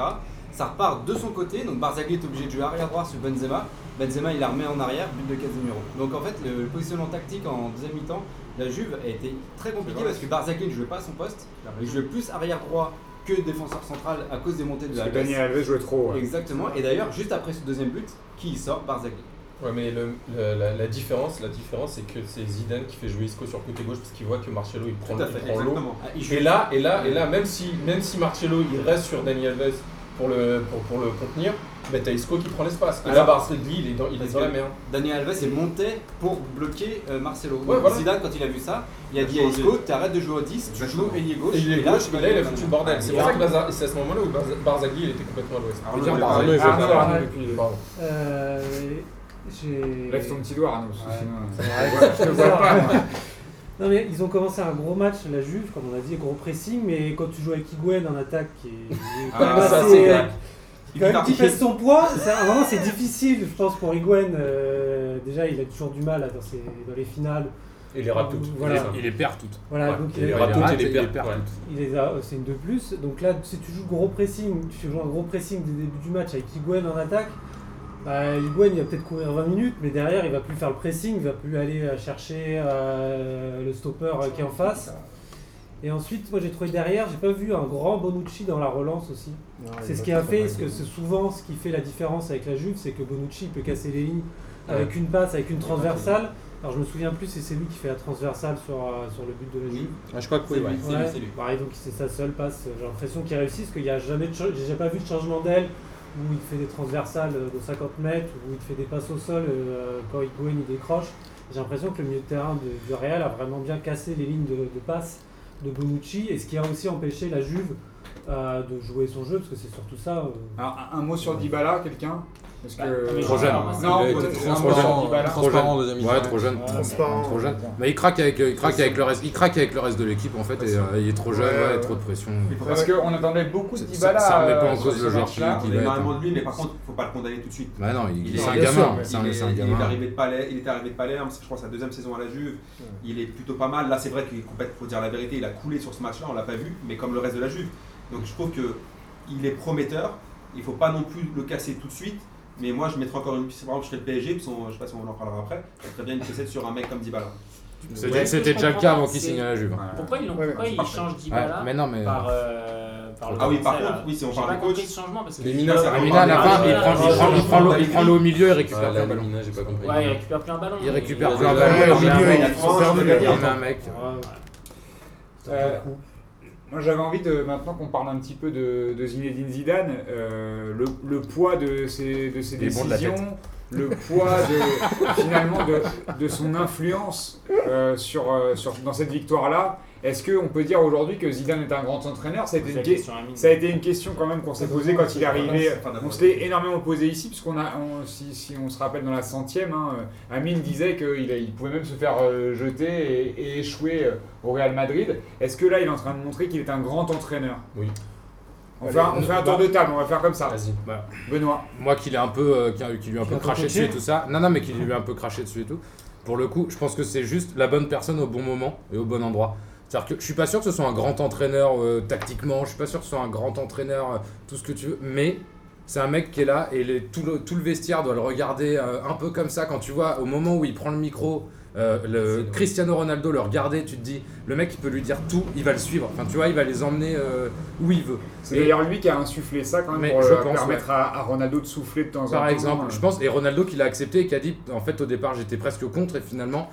Ça repart de son côté, donc Barzagli est obligé de jouer arrière droit sur Benzema. Benzema il la remet en arrière, but de Casemiro. Donc en fait, le, positionnement tactique en deuxième mi-temps, la Juve a été très compliqué parce que Barzagli ne jouait pas à son poste, il jouait plus arrière droit que défenseur central à cause des montées de Alves. Daniel Alves jouait trop. ouais. Exactement. Et d'ailleurs, juste après ce deuxième but, qui sort Barzagli? Ouais, mais le- le- la, la différence, la différence, c'est que c'est Zidane qui fait jouer Isco sur côté gauche parce qu'il voit que Marcelo il prend, l'eau. Ah, Et là, et là, et là, même si, même si Marcelo il reste sur Dani Alves pour le, pour, pour le contenir, bah t'as Isco qui prend l'espace. Et là, Barzagli il est dans, il est dans la merde. Daniel Alves est monté pour bloquer euh, Marcelo. Ouais, Donc, voilà. Zidane, quand il a vu ça, il a dit à. Isco, t'arrêtes de jouer au 10, tu joues ailier gauche. Et il est là, gauche, tu et là il a foutu le bordel. C'est pour ça que c'est à ce moment-là où Barza- Barzagli il était complètement à l'ouest. Il Ah, non. Euh, Lève ton petit doigt, parce que sinon, euh, je te vois- je te vois pas. moi. Non mais ils ont commencé un gros match, la Juve, comme on a dit, gros pressing, mais quand tu joues avec Higuain en attaque, qui est, quand Ah, même assez- c'est clair. quand même qui pèse son poids, ça, moment c'est difficile, je pense pour Higuain. euh, déjà, il a toujours du mal là, dans, ses- dans les finales. Et les rate toutes. Voilà. Il les perd toutes. Voilà, Ouais, donc il il, les a- rate toutes et les perd. il a, c'est une de plus. Donc là, si tu joues gros pressing, tu joues un gros pressing dès le début du match avec Higuain en attaque. Bah, Higuain, il va peut-être courir 20 minutes, mais derrière, il va plus faire le pressing, il va plus aller euh, chercher euh, le stopper euh, qui est en face. Et ensuite, moi j'ai trouvé derrière, j'ai pas vu un grand Bonucci dans la relance aussi. C'est ce qui a fait, parce que c'est souvent ce qui fait la différence avec la Juve, c'est que Bonucci peut casser les lignes avec une passe, avec une transversale. Alors je me souviens plus si c'est lui qui fait la transversale sur, euh, sur le but de la Juve. Ah, je crois que C'est oui, c'est lui, Ouais, c'est lui. pareil, donc c'est sa seule passe. J'ai l'impression qu'il réussit parce qu'il n'y a jamais de cha- j'ai pas vu de changement d'aile où il fait des transversales euh, de 50 mètres, où il fait des passes au sol euh, quand Higuain il décroche. J'ai l'impression que le milieu de terrain du Real a vraiment bien cassé les lignes de, de passe de Bonucci et ce qui a aussi empêché la Juve euh, de jouer son jeu parce que c'est surtout ça. Alors, un, un mot sur Dybala, quelqu'un? Parce Bah, que. Trop jeune. Non, Il sur transparent, transparent en deuxième. Ouais, trop jeune. Transparent. Trop jeune. Mais il craque avec, il craque avec le reste, il craque avec le reste de l'équipe en fait et euh, il est trop jeune, Ouais, ouais, ouais. trop de pression. Parce qu'on attendait beaucoup de Ça- Dybala. ça remet pas en euh, cause le ce joueur qui- Il être énormément de lui, mais par contre, faut pas le condamner tout de suite. Bah non, il, Il est- un gamin, il est- Il est arrivé de Palais, il était arrivé de c'est, je crois sa deuxième saison à la Juve. Il est plutôt pas mal. Là, c'est vrai qu'il est complètement, faut dire la vérité, il a coulé sur ce match-là, on l'a pas vu, mais comme le reste de la Juve. Donc je trouve que il est prometteur. Il faut pas non plus le casser tout de suite. Mais moi, je mettrais encore une piste. Par exemple, je serais le PSG, je sais pas si on en parlera après. Je mettrais bien une pièce sur un mec comme Dybala. C'était Ouais, déjà le cas pas, avant qu'il signe à la Juve. Pourquoi ils, Ouais, pourquoi ils changent Ouais, Dybala mais non, mais. par, euh, par le Ah oui, par contre, oui, si on parle pas compris coachs. ce changement parce que Les je- Mina, ça ça arrive. Mina, à la fin, il prend, il prend, il prend l'eau- il prend l'eau au milieu et récupère plus là, un ballon. J'ai pas compris. Ouais, il récupère plus un ballon. Il récupère Il- plus un ballon, au milieu, met un il met garde. un mec. Moi j'avais envie de, maintenant qu'on parle un petit peu de, de Zinedine Zidane, euh, le, le poids de ses, de ses bon décisions, le poids de, finalement de, de son influence euh, sur, euh, sur, dans cette victoire-là. Est-ce qu'on peut dire aujourd'hui que Zidane est un grand entraîneur? Ça a, été une, êtes que- sur un mine. ça a été une question quand même qu'on s'est posée quand il est arrivé. On se l'est énormément posé ici, puisqu'on a, on- si, si on se rappelle dans la centième, hein, euh, Amine disait qu'il il pouvait même se faire euh, jeter et, et échouer euh, au Real Madrid. Est-ce que là, il est en train de montrer qu'il est un grand entraîneur? Oui. On, fait un, on fait un tour de table, on va faire comme ça. Vas-y. Benoît. Moi qui l'ai un peu, euh, qui, a- qui lui a un peu craché dessus et tout ça. Non, non, mais qui lui a un peu craché dessus et tout. Pour le coup, je pense que c'est juste la bonne personne au bon moment et au bon endroit. C'est-à-dire que je suis pas sûr que ce soit un grand entraîneur euh, tactiquement, je suis pas sûr que ce soit un grand entraîneur, euh, tout ce que tu veux, mais c'est un mec qui est là et les- tout, le, tout le vestiaire doit le regarder euh, un peu comme ça. Quand tu vois, au moment où il prend le micro, le Cristiano Ronaldo le regarder, tu te dis, le mec il peut lui dire tout, il va le suivre. Enfin, tu vois, il va les emmener où il veut. C'est d'ailleurs lui qui a insufflé ça quand même Mais pour je pense, permettre à, à Ronaldo de souffler de temps en temps. Par exemple, euh. je pense, et Ronaldo qui l'a accepté et qui a dit, en fait, au départ, j'étais presque contre, et finalement,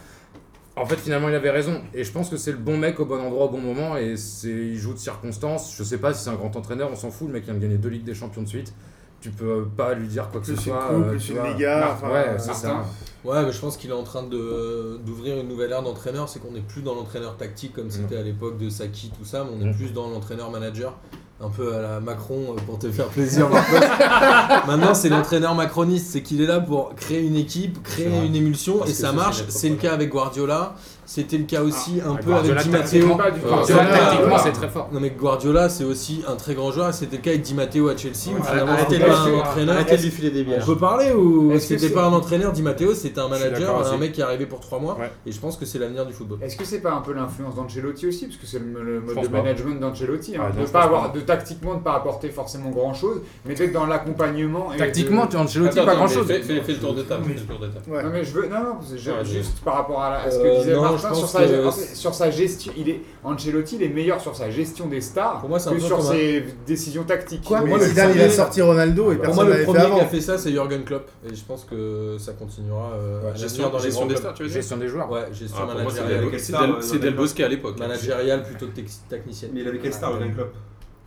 en fait, finalement, il avait raison. Et je pense que c'est le bon mec au bon endroit au bon moment, et c'est, il joue de circonstances. Je sais pas si c'est un grand entraîneur, on s'en fout, le mec vient de gagner deux Ligues des Champions de suite. Tu peux pas lui dire quoi que Plus ce soit. euh, plus tu une vois. Liga, Marc, enfin, ouais, euh, c'est ça. Ouais, mais je pense qu'il est en train de- d'ouvrir une nouvelle ère d'entraîneur. C'est qu'on n'est plus dans l'entraîneur tactique comme c'était à l'époque de Saki, tout ça, mais on est Mm. plus dans l'entraîneur-manager. Un peu à la Macron euh, pour te faire plaisir. Maintenant, c'est l'entraîneur macroniste. C'est qu'il est là pour créer une équipe, créer une émulsion Parce et ça marche. C'est le cas avec Guardiola. C'était le cas aussi un Ah, peu Guardiola, avec Di Matteo. pas du tout. Euh, tactiquement, c'est très fort. Non mais Guardiola c'est aussi un très grand joueur, c'était le cas avec Di Matteo à Chelsea, où finalement c'était de pas un lui- entraîneur. arrêtez de lui filer des On bières. peut parler ou Est-ce que c'était pas un entraîneur Di Matteo, c'était un manager, un mec qui est arrivé pour 3 mois Ouais. et je pense que c'est l'avenir du football. Est-ce que c'est pas un peu l'influence d'Ancelotti aussi? Parce que c'est le, le mode de pas. management d'Ancelotti. Hein, Ah, de pas avoir de tactiquement ne pas apporter forcément grand chose, mais peut-être dans l'accompagnement. Tactiquement, de- tu Ancelotti, pas grand chose. Fais, le tour de table. fais le tour de table. Ouais. Non mais je veux non non Ouais, juste par rapport à, ce que Euh, disait je pense sur sa, que- sur sa gestion il est Ancelotti il est meilleur sur sa gestion des stars Pour moi, que sur un- ses décisions tactiques. Quoi Mais Moi, le Zidane, il a sorti Ronaldo et Pour moi, le fait premier qui a fait ça, c'est Jürgen Klopp. Et je pense que ça continuera euh, Gestion, dans les gestion des stars, tu veux dire Gestion des joueurs. Ouais, gestion Ah, managériale. C'est star, Del- Bosque à l'époque. Managériale plutôt que technicienne. Mais il avait quelle star, Jurgen Klopp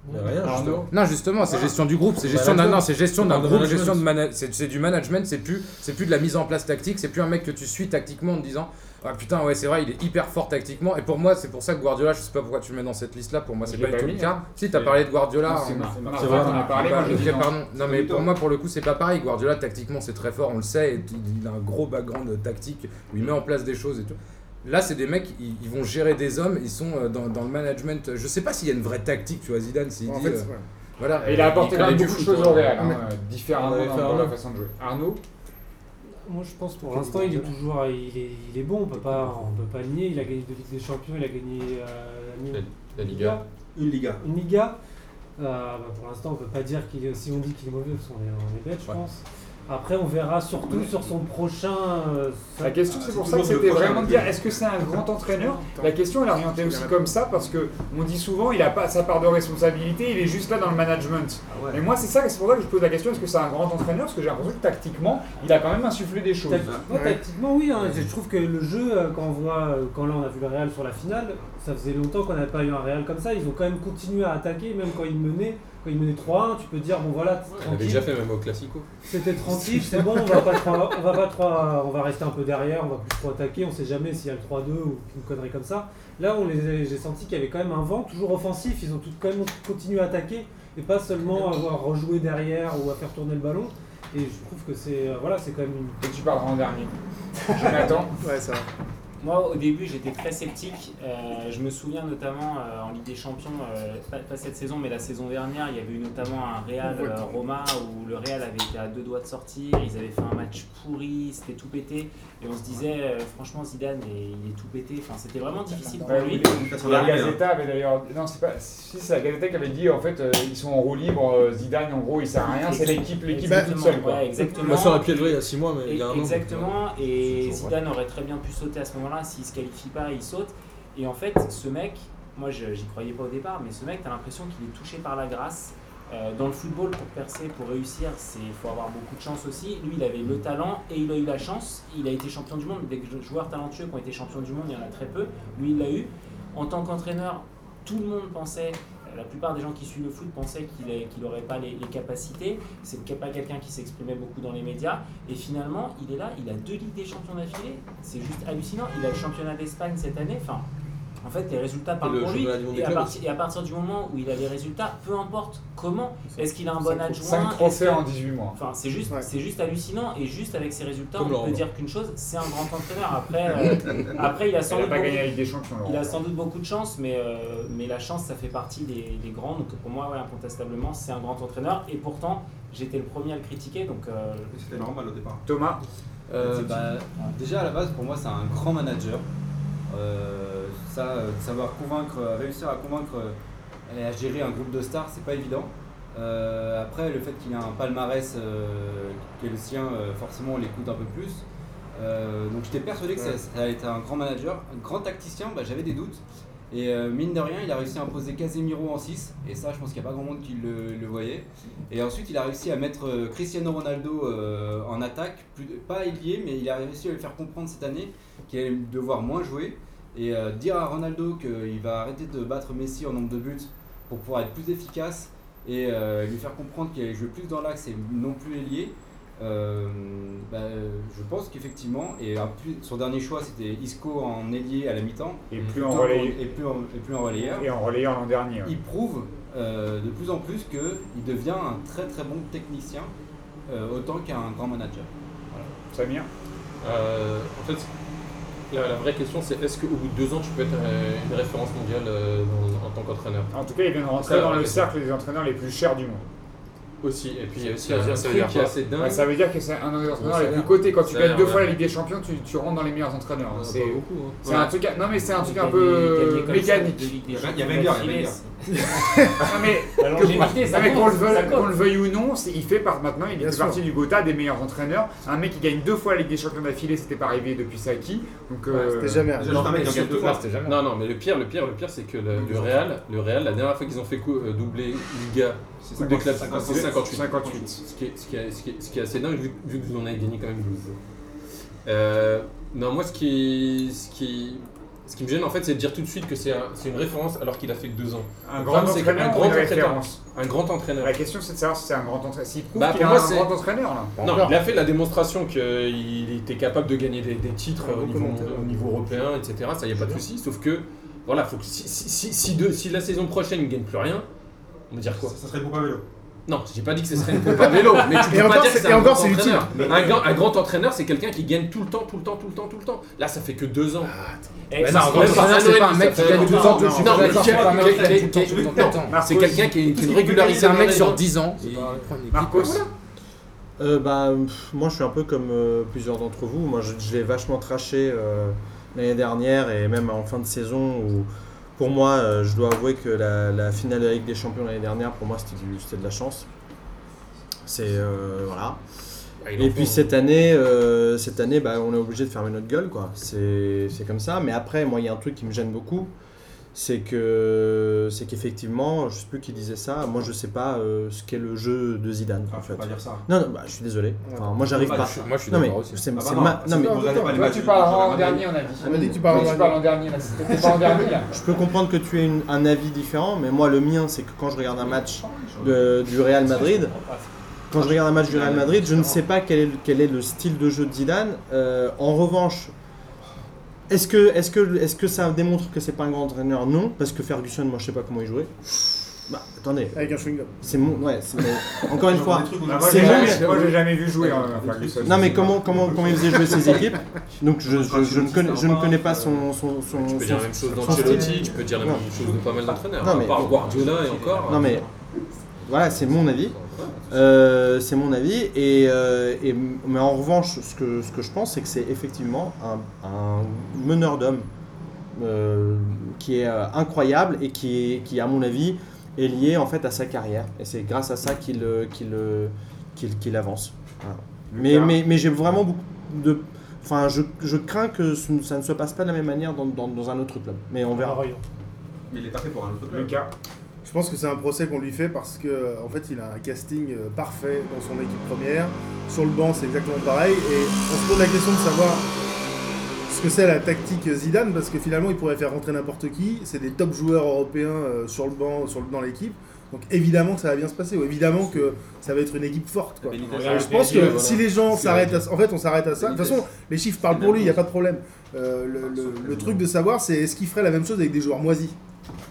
Il y a rien, Arnaud. justement. Non, justement, c'est gestion du groupe, c'est gestion d'un non, c'est gestion d'un groupe, gestion de c'est du management, c'est plus c'est plus de la mise en place tactique, c'est plus un mec que tu suis tactiquement en te disant ah putain ouais c'est vrai il est hyper fort tactiquement et pour moi c'est pour ça que Guardiola je sais pas pourquoi tu le mets dans cette liste là pour moi Je c'est pas du tout le cas. hein. Si t'as parlé de Guardiola, Non, on- c'est vrai. en a parlé, moi dit non. pardon. Non mais pour moi pour le coup c'est pas pareil. Guardiola tactiquement c'est très fort, on le sait, et il a un gros background tactique où il met en place des choses et tout. Là c'est des mecs, ils, ils vont gérer des hommes, ils sont euh, dans, dans le management. Je sais pas s'il y a une vraie tactique, tu vois Zidane s'il dit fait, euh, voilà. Il a apporté beaucoup de choses hein. au Real, hein, euh, différemment On dans, la façon de jouer. Arnaud Moi je pense pour l'instant il est toujours il est, il est bon, on peut pas on peut pas le nier, il a gagné deux Ligues des Champions, il a gagné euh, La Liga. Une Liga. une Liga. Euh, bah, pour l'instant on peut pas dire qu'il est si on dit qu'il est mauvais parce qu'on est, on est bête je Ouais. pense. Après on verra surtout sur son prochain euh, La question, c'est pour ça que c'était vraiment de dire est-ce que c'est un grand entraîneur La question, elle est orientée aussi comme ça parce que on dit souvent il a pas sa part de responsabilité, il est juste là dans le management. Ah ouais. Et moi, c'est ça, c'est pour ça que je pose la question est-ce que c'est un grand entraîneur? Parce que j'ai l'impression que tactiquement, il a quand même insufflé des choses. Ouais, Tactiquement, oui. hein. Je trouve que le jeu, euh, quand on voit, euh, quand là on a vu le Real sur la finale, ça faisait longtemps qu'on n'avait pas eu un Real comme ça. Ils ont quand même continué à attaquer, même quand ils menaient. Quand ils menaient 3-1, tu peux dire, bon voilà, On avait déjà fait même au Classico. C'était tranquille, c'est bon, on va pas on va pas on va rester un peu derrière, on va plus trop attaquer, on sait jamais s'il y a le 3-2 ou une connerie comme ça. Là, on les, j'ai senti qu'il y avait quand même un vent, toujours offensif, ils ont tout, quand même continué à attaquer et pas seulement avoir rejoué derrière ou à faire tourner le ballon. Et je trouve que c'est, euh, voilà, c'est quand même une Et tu parleras en dernier. Jonathan Ouais, ça va. Moi, au début, j'étais très sceptique. Euh, je me souviens notamment euh, en Ligue des Champions, euh, pas, pas cette saison, mais la saison dernière, il y avait eu notamment un Real euh, Roma où le Real avait été à deux doigts de sortir. Ils avaient fait un match pourri, c'était tout pété. Et on se disait, euh, franchement, Zidane, il est, il est tout pété. Enfin, c'était vraiment difficile pour lui. La Gazeta avait d'ailleurs. Non, c'est pas. Si, c'est la Gazeta qui avait dit en fait, euh, ils sont en roue libre. euh, Zidane, en gros, il sert à rien. C'est l'équipe, l'équipe toute seule. Quoi. ouais, exactement. Moi, sur la pied de il y a 6 mois, mais il y a un an. Exactement, et Zidane aurait très bien pu sauter à ce moment-là, s'il se qualifie pas, il saute. Et en fait, ce mec, moi j'y croyais pas au départ, mais ce mec, t'as l'impression qu'il est touché par la grâce. Euh, dans le football, pour percer, pour réussir, il faut avoir beaucoup de chance aussi. Lui, il avait le talent et il a eu la chance. Il a été champion du monde. Des joueurs talentueux qui ont été champions du monde, il y en a très peu. Lui, il l'a eu. En tant qu'entraîneur, tout le monde pensait, la plupart des gens qui suivent le foot pensaient qu'il n'aurait pas les, capacités. C'est pas quelqu'un qui s'exprimait beaucoup dans les médias. Et finalement, il est là, il a deux Ligues des Champions d'affilée. C'est juste hallucinant. Il a le championnat d'Espagne cette année. Enfin, en fait, les résultats parlent le pour lui. Et à, partir, et à partir du moment où il a les résultats, peu importe comment, est-ce qu'il a un bon adjoint 5 est-ce trophées que- en 18 mois. Enfin, c'est juste, Ouais. c'est juste hallucinant et juste avec ses résultats, Comme on Laurent. peut dire qu'une chose, c'est un grand entraîneur. Après, euh, après il a sans doute pas beaucoup- gagné Ligue des Champions. il a sans doute beaucoup de chance, mais, euh, mais la chance, ça fait partie des, des grands. Donc pour moi, ouais, incontestablement, c'est un grand entraîneur. Et pourtant, j'étais le premier à le critiquer. Donc euh, C'était normal au départ. Thomas, Euh, bah, déjà à la base pour moi c'est un grand manager. Euh, ça, euh, savoir convaincre, euh, réussir à convaincre et à gérer un groupe de stars, c'est pas évident. Euh, après le fait qu'il ait un palmarès euh, qui est le sien, euh, forcément on l'écoute un peu plus. Donc j'étais persuadé que ça, ça allait être un grand manager, un grand tacticien, bah, j'avais des doutes. Et euh, mine de rien, il a réussi à imposer Casemiro en 6, et ça, je pense qu'il n'y a pas grand monde qui le, voyait. Et ensuite, il a réussi à mettre euh, Cristiano Ronaldo euh, en attaque, pas ailier, mais il a réussi à lui faire comprendre cette année qu'il allait devoir moins jouer. Et dire à Ronaldo qu'il va arrêter de battre Messi en nombre de buts pour pouvoir être plus efficace et lui faire comprendre qu'il allait jouer plus dans l'axe et non plus ailier. Euh, bah, je pense qu'effectivement, et plus- son dernier choix c'était Isco en ailier à la mi-temps, et plus en et plus en, et plus en relayeur Et en relayeur l'an dernier. ouais. il prouve euh, de plus en plus qu'il devient un très très bon technicien euh, autant qu'un grand manager. Samir Euh, en fait, la, la vraie question, c'est est-ce qu'au bout de deux ans, tu peux être une référence mondiale euh, en tant qu'entraîneur? En tout cas, il vient de rentrer dans le question. cercle des entraîneurs les plus chers du monde. Aussi, et puis il y a aussi Ça veut un dire- ça veut truc dire qui est quoi assez dingue. Ouais, ça veut dire que c'est un des Ouais, entraîneurs ça les plus. Quand tu gagnes deux fois la Ligue des Champions, tu, tu rentres dans les meilleurs entraîneurs. Non, C'est beaucoup. hein. c'est un truc, non mais c'est un truc un peu mécanique. Il y a Wenger, il y a Non, mais La longévité, ça Non, mais qu'on le veuille, ça qu'on compte. le veuille ou non, c'est- il fait par, maintenant, il sûr. partie du Gotha des meilleurs entraîneurs. Un mec qui gagne deux fois la Ligue des Champions d'affilée, c'était pas arrivé depuis Saki. Donc, euh, C'était jamais arrivé. Surtout, fois. c'était. Non, non, mais le pire, le pire, le pire, c'est que le, le Real, le Real, la dernière fois qu'ils ont fait cou- euh, doubler Liga, C'est Coupe des clubs, 58. c'est 58. 58. Ce qui est, ce qui est- ce qui est- ce qui est assez dingue, vu, vu que vous en avez gagné quand même 12. Euh, non, moi, ce qui, ce, qui, ce qui me gêne, en fait, c'est de dire tout de suite que c'est un- c'est une référence alors qu'il a fait que deux ans. un grand entraîneur grand ou une entraîneur. référence Un grand entraîneur. La question, c'est de savoir si c'est un grand entraîneur. S'il prouve Bah, qu'il pour est un grand entraîneur, là. Non, il a fait la démonstration qu'il était capable de gagner des, des titres au niveau, commentaire. au niveau européen, etc. Ça, y a pas de souci. Sauf que, voilà, faut que si, si, si, si de- si la saison prochaine il ne gagne plus rien, on va dire quoi? Ça ça serait le Poupa Vélo. Non, j'ai pas dit que ce serait une pompe à vélo, mais tu peux Et pas encore, dire que c'est- c'est et un encore, grand c'est utile. entraîneur. Un, grand- un grand entraîneur, c'est quelqu'un qui gagne tout le temps, tout le temps, tout le temps, tout le temps. Là, ça fait que deux ans. Eh, Mais ça, non, c'est même pas entraîneur, un c'est pas mec ça qui fait gagne tout le temps, tout le Non, temps. mais D'accord, quel- c'est pas un mec quel- qui gagne tout le temps, quel- tout le temps, tout le temps. non, C'est quelqu'un qui a une, qui a une régularité. C'est un mec sur 10 ans. il prend une équipe. Marcos, Euh, bah, pff, moi je suis un peu comme euh, plusieurs d'entre vous. Moi je, je l'ai vachement traché euh, l'année dernière et même en fin de saison où pour moi euh, je dois avouer que la, la finale de la Ligue des Champions l'année dernière pour moi c'était de la chance. C'est euh, voilà. Ah, il en Et puis cette année, euh, cette année bah, on est obligé de fermer notre gueule quoi. C'est c'est comme ça. Mais après moi il y a un truc qui me gêne beaucoup. C'est que c'est qu'effectivement, je sais plus qui disait ça, moi je sais pas euh, ce qu'est le jeu de Zidane Ah, en faut fait. pas dire ça. Non, non, bah, je suis désolé. Enfin, moi j'arrive pas. Suis- Moi, je suis Non mais d'accord aussi. c'est Ah bah c'est non, ma- c'est non mais pas- pas Toi, tu de- parles en dernier, on a dit. On a dit que tu parles en dernier, pas je peux comprendre que tu aies une- un avis différent, mais moi le mien c'est que quand je regarde un match de- du Real Madrid, quand je regarde un match du Real Madrid, je ne sais pas quel est, le- quel est le style de jeu de Zidane. Euh, en revanche, est-ce que, est que, est que ça démontre que c'est pas un grand entraîneur? Non, parce que Ferguson, moi je sais pas comment il jouait. Bah attendez, Avec un chewing-gum. c'est mon, ouais, c'est mon- encore une fois. C'est j'ai mon- jamais- moi, j'ai jamais vu jouer hein, Ferguson. Non mais comment, comment, comment il faisait jouer ses équipes? Donc je, je, je ne connais, je ne connais pas son, son, son, Tu peux son- dire la même chose son d'Ancelotti, tu peux dire la même chose de pas mal d'entraîneurs. Non, À mais- part Guardiola et encore. Non mais voilà, c'est mon avis. Euh, c'est mon avis. Et, euh, et- mais en revanche, ce que, ce que je pense, c'est que c'est effectivement un, un meneur d'hommes euh, qui est euh, incroyable et qui, est, qui, à mon avis, est lié en fait à sa carrière. Et c'est grâce à ça qu'il qu'il, qu'il- qu'il avance. Voilà. Mais, mais, mais j'ai vraiment beaucoup de. Enfin, je, je crains que ce- ça ne se passe pas de la même manière dans, dans, dans un autre club. Mais on verra. Lorient. Mais il est pas fait pour un autre club. Lucas. Je pense que c'est un procès qu'on lui fait parce que en fait il a un casting euh, parfait dans son équipe première. Sur le banc c'est exactement pareil et on se pose la question de savoir ce que c'est la tactique Zidane parce que finalement il pourrait faire rentrer n'importe qui. C'est des top joueurs européens euh, sur le banc, dans l'équipe. Donc évidemment que ça va bien se passer ou évidemment que ça va être une équipe forte. Quoi. Je pense que voilà. si les gens s'arrêtent, à... en fait on s'arrête à ça. De toute façon les chiffres parlent pour lui, il n'y a pas de problème. Euh, le, le- le truc de savoir c'est est-ce qu'il ferait la même chose avec des joueurs moisis?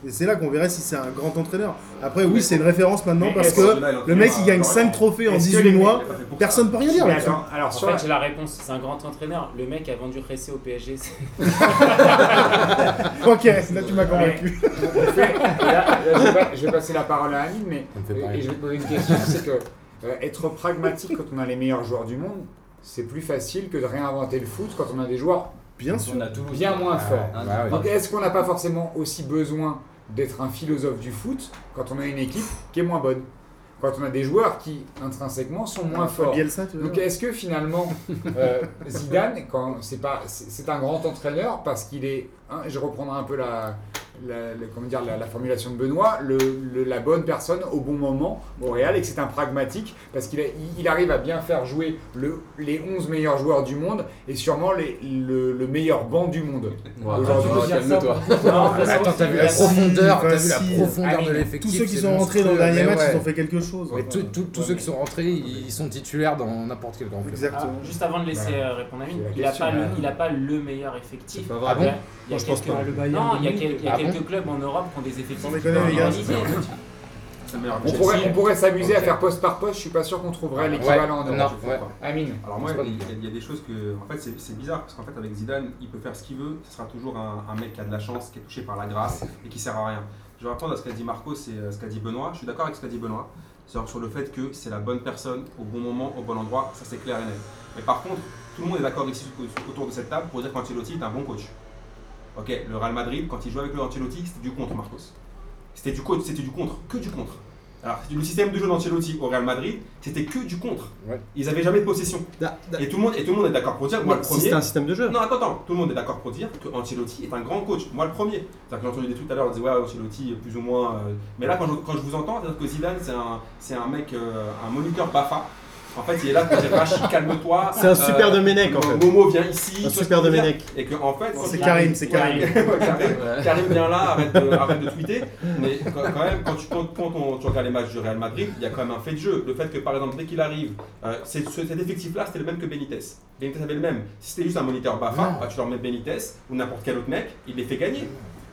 Et c'est là qu'on verrait si c'est un grand entraîneur. Après, oui, c'est une référence maintenant parce que le mec il gagne 5 trophées en Est-ce que 18 les- mois, personne ne peut rien dire attends, alors En fait, j'ai la réponse. C'est un grand entraîneur. Le mec a vendu Ressé au PSG. Ok, là tu m'as convaincu. Là, là, je, vais, pas- je vais passer la parole à Amine, mais Ça et, rire. je vais te poser une question, c'est que euh, être pragmatique quand on a les meilleurs joueurs du monde, c'est plus facile que de réinventer le foot quand on a des joueurs Bien sûr. On a Toulouse. bien moins forts. Bah oui. Donc est-ce qu'on n'a pas forcément aussi besoin d'être un philosophe du foot quand on a une équipe qui est moins bonne? Quand on a des joueurs qui intrinsèquement sont moins forts Bielsa, tu veux donc est-ce que finalement euh, Zidane, quand c'est pas, c'est c'est un grand entraîneur parce qu'il est, hein, je reprendrai un peu la, la- la- comment dire, la, la formulation de Benoît, le, le- la bonne personne au bon moment au Real et que c'est un pragmatique parce qu'il a- il, il arrive à bien faire jouer le, les 11 meilleurs joueurs du monde et sûrement les, le, le meilleur banc du monde. Aujourd'hui, Attends, t'as vu la profondeur, t'as vu la profondeur Ah, de l'effectif. Tous ceux qui sont rentrés dans le dernier match, ouais. ils ont fait quelque chose. Ouais, tous- ceux qui sont rentrés, ils sont titulaires dans n'importe quel grand club. Exactement. Ah, juste avant de laisser euh, répondre à la il n'a pas, le- ouais. il a pas le meilleur effectif. C'est pas Ah vrai. Il y a- quelques-. Le Bayern Non, il y a, de quel- il y a Ah quelques clubs en Europe qui ont des effectifs les gars. organisés. On pourrait, on pourrait s'amuser à faire poste par poste, je suis pas sûr qu'on trouverait l'équivalent en Europe. ouais. Amine. Alors moi, il y, a- il y a des choses que, en fait, c'est bizarre parce qu'en fait, avec Zidane, il peut faire ce qu'il veut. Ce sera toujours un, un mec qui a de la chance, qui est touché par la grâce et qui sert à rien. Je vais répondre à ce qu'a dit Marco, c'est euh, ce qu'a dit Benoît. Je suis d'accord avec ce qu'a dit Benoît. sur, sur le fait que c'est la bonne personne au bon moment, au bon endroit, ça c'est clair et net. Mais par contre, tout le monde est d'accord ici autour de cette table pour dire qu'Ancelotti est un bon coach. Ok, le Real Madrid, quand il jouait avec le Ancelotti, c'était du contre, Marcos. C'était du coach, c'était du contre, que du contre. Alors, le système de jeu d'Ancelotti au Real Madrid, c'était que du contre. Ouais. Ils n'avaient jamais de possession. Da- da- Et tout le monde, et tout le monde est d'accord pour dire, moi le premier. c'était un système de jeu. Non, attends, attends, tout le monde est d'accord pour dire que Ancelotti est un grand coach. Moi, le premier. C'est-à-dire que j'ai entendu des trucs tout à l'heure, on disait, ouais, Ancelotti, plus ou moins. euh, Mais là, quand je, quand je vous entends, c'est-à-dire que Zidane, c'est un, c'est un mec, euh, un moniteur Bafa. En fait, il est là pour dire, Rachid, calme-toi. C'est un super Domenech, en fait. Momo vient ici. Un super Domenech. Et que, en fait, C'est Karim, c'est Karim. Karim. Vient là, arrête de, arrête de tweeter. Mais quand, quand même, quand tu, quand, quand on- tu regardes les matchs du Real Madrid, il y a quand même un fait de jeu. Le fait que, par exemple, dès qu'il arrive, euh, cet effectif-là, c'était le même que Benitez. Benitez avait le même. Si c'était juste un moniteur Bafa, bah, tu leur mets Benitez ou n'importe quel autre mec, il les fait gagner.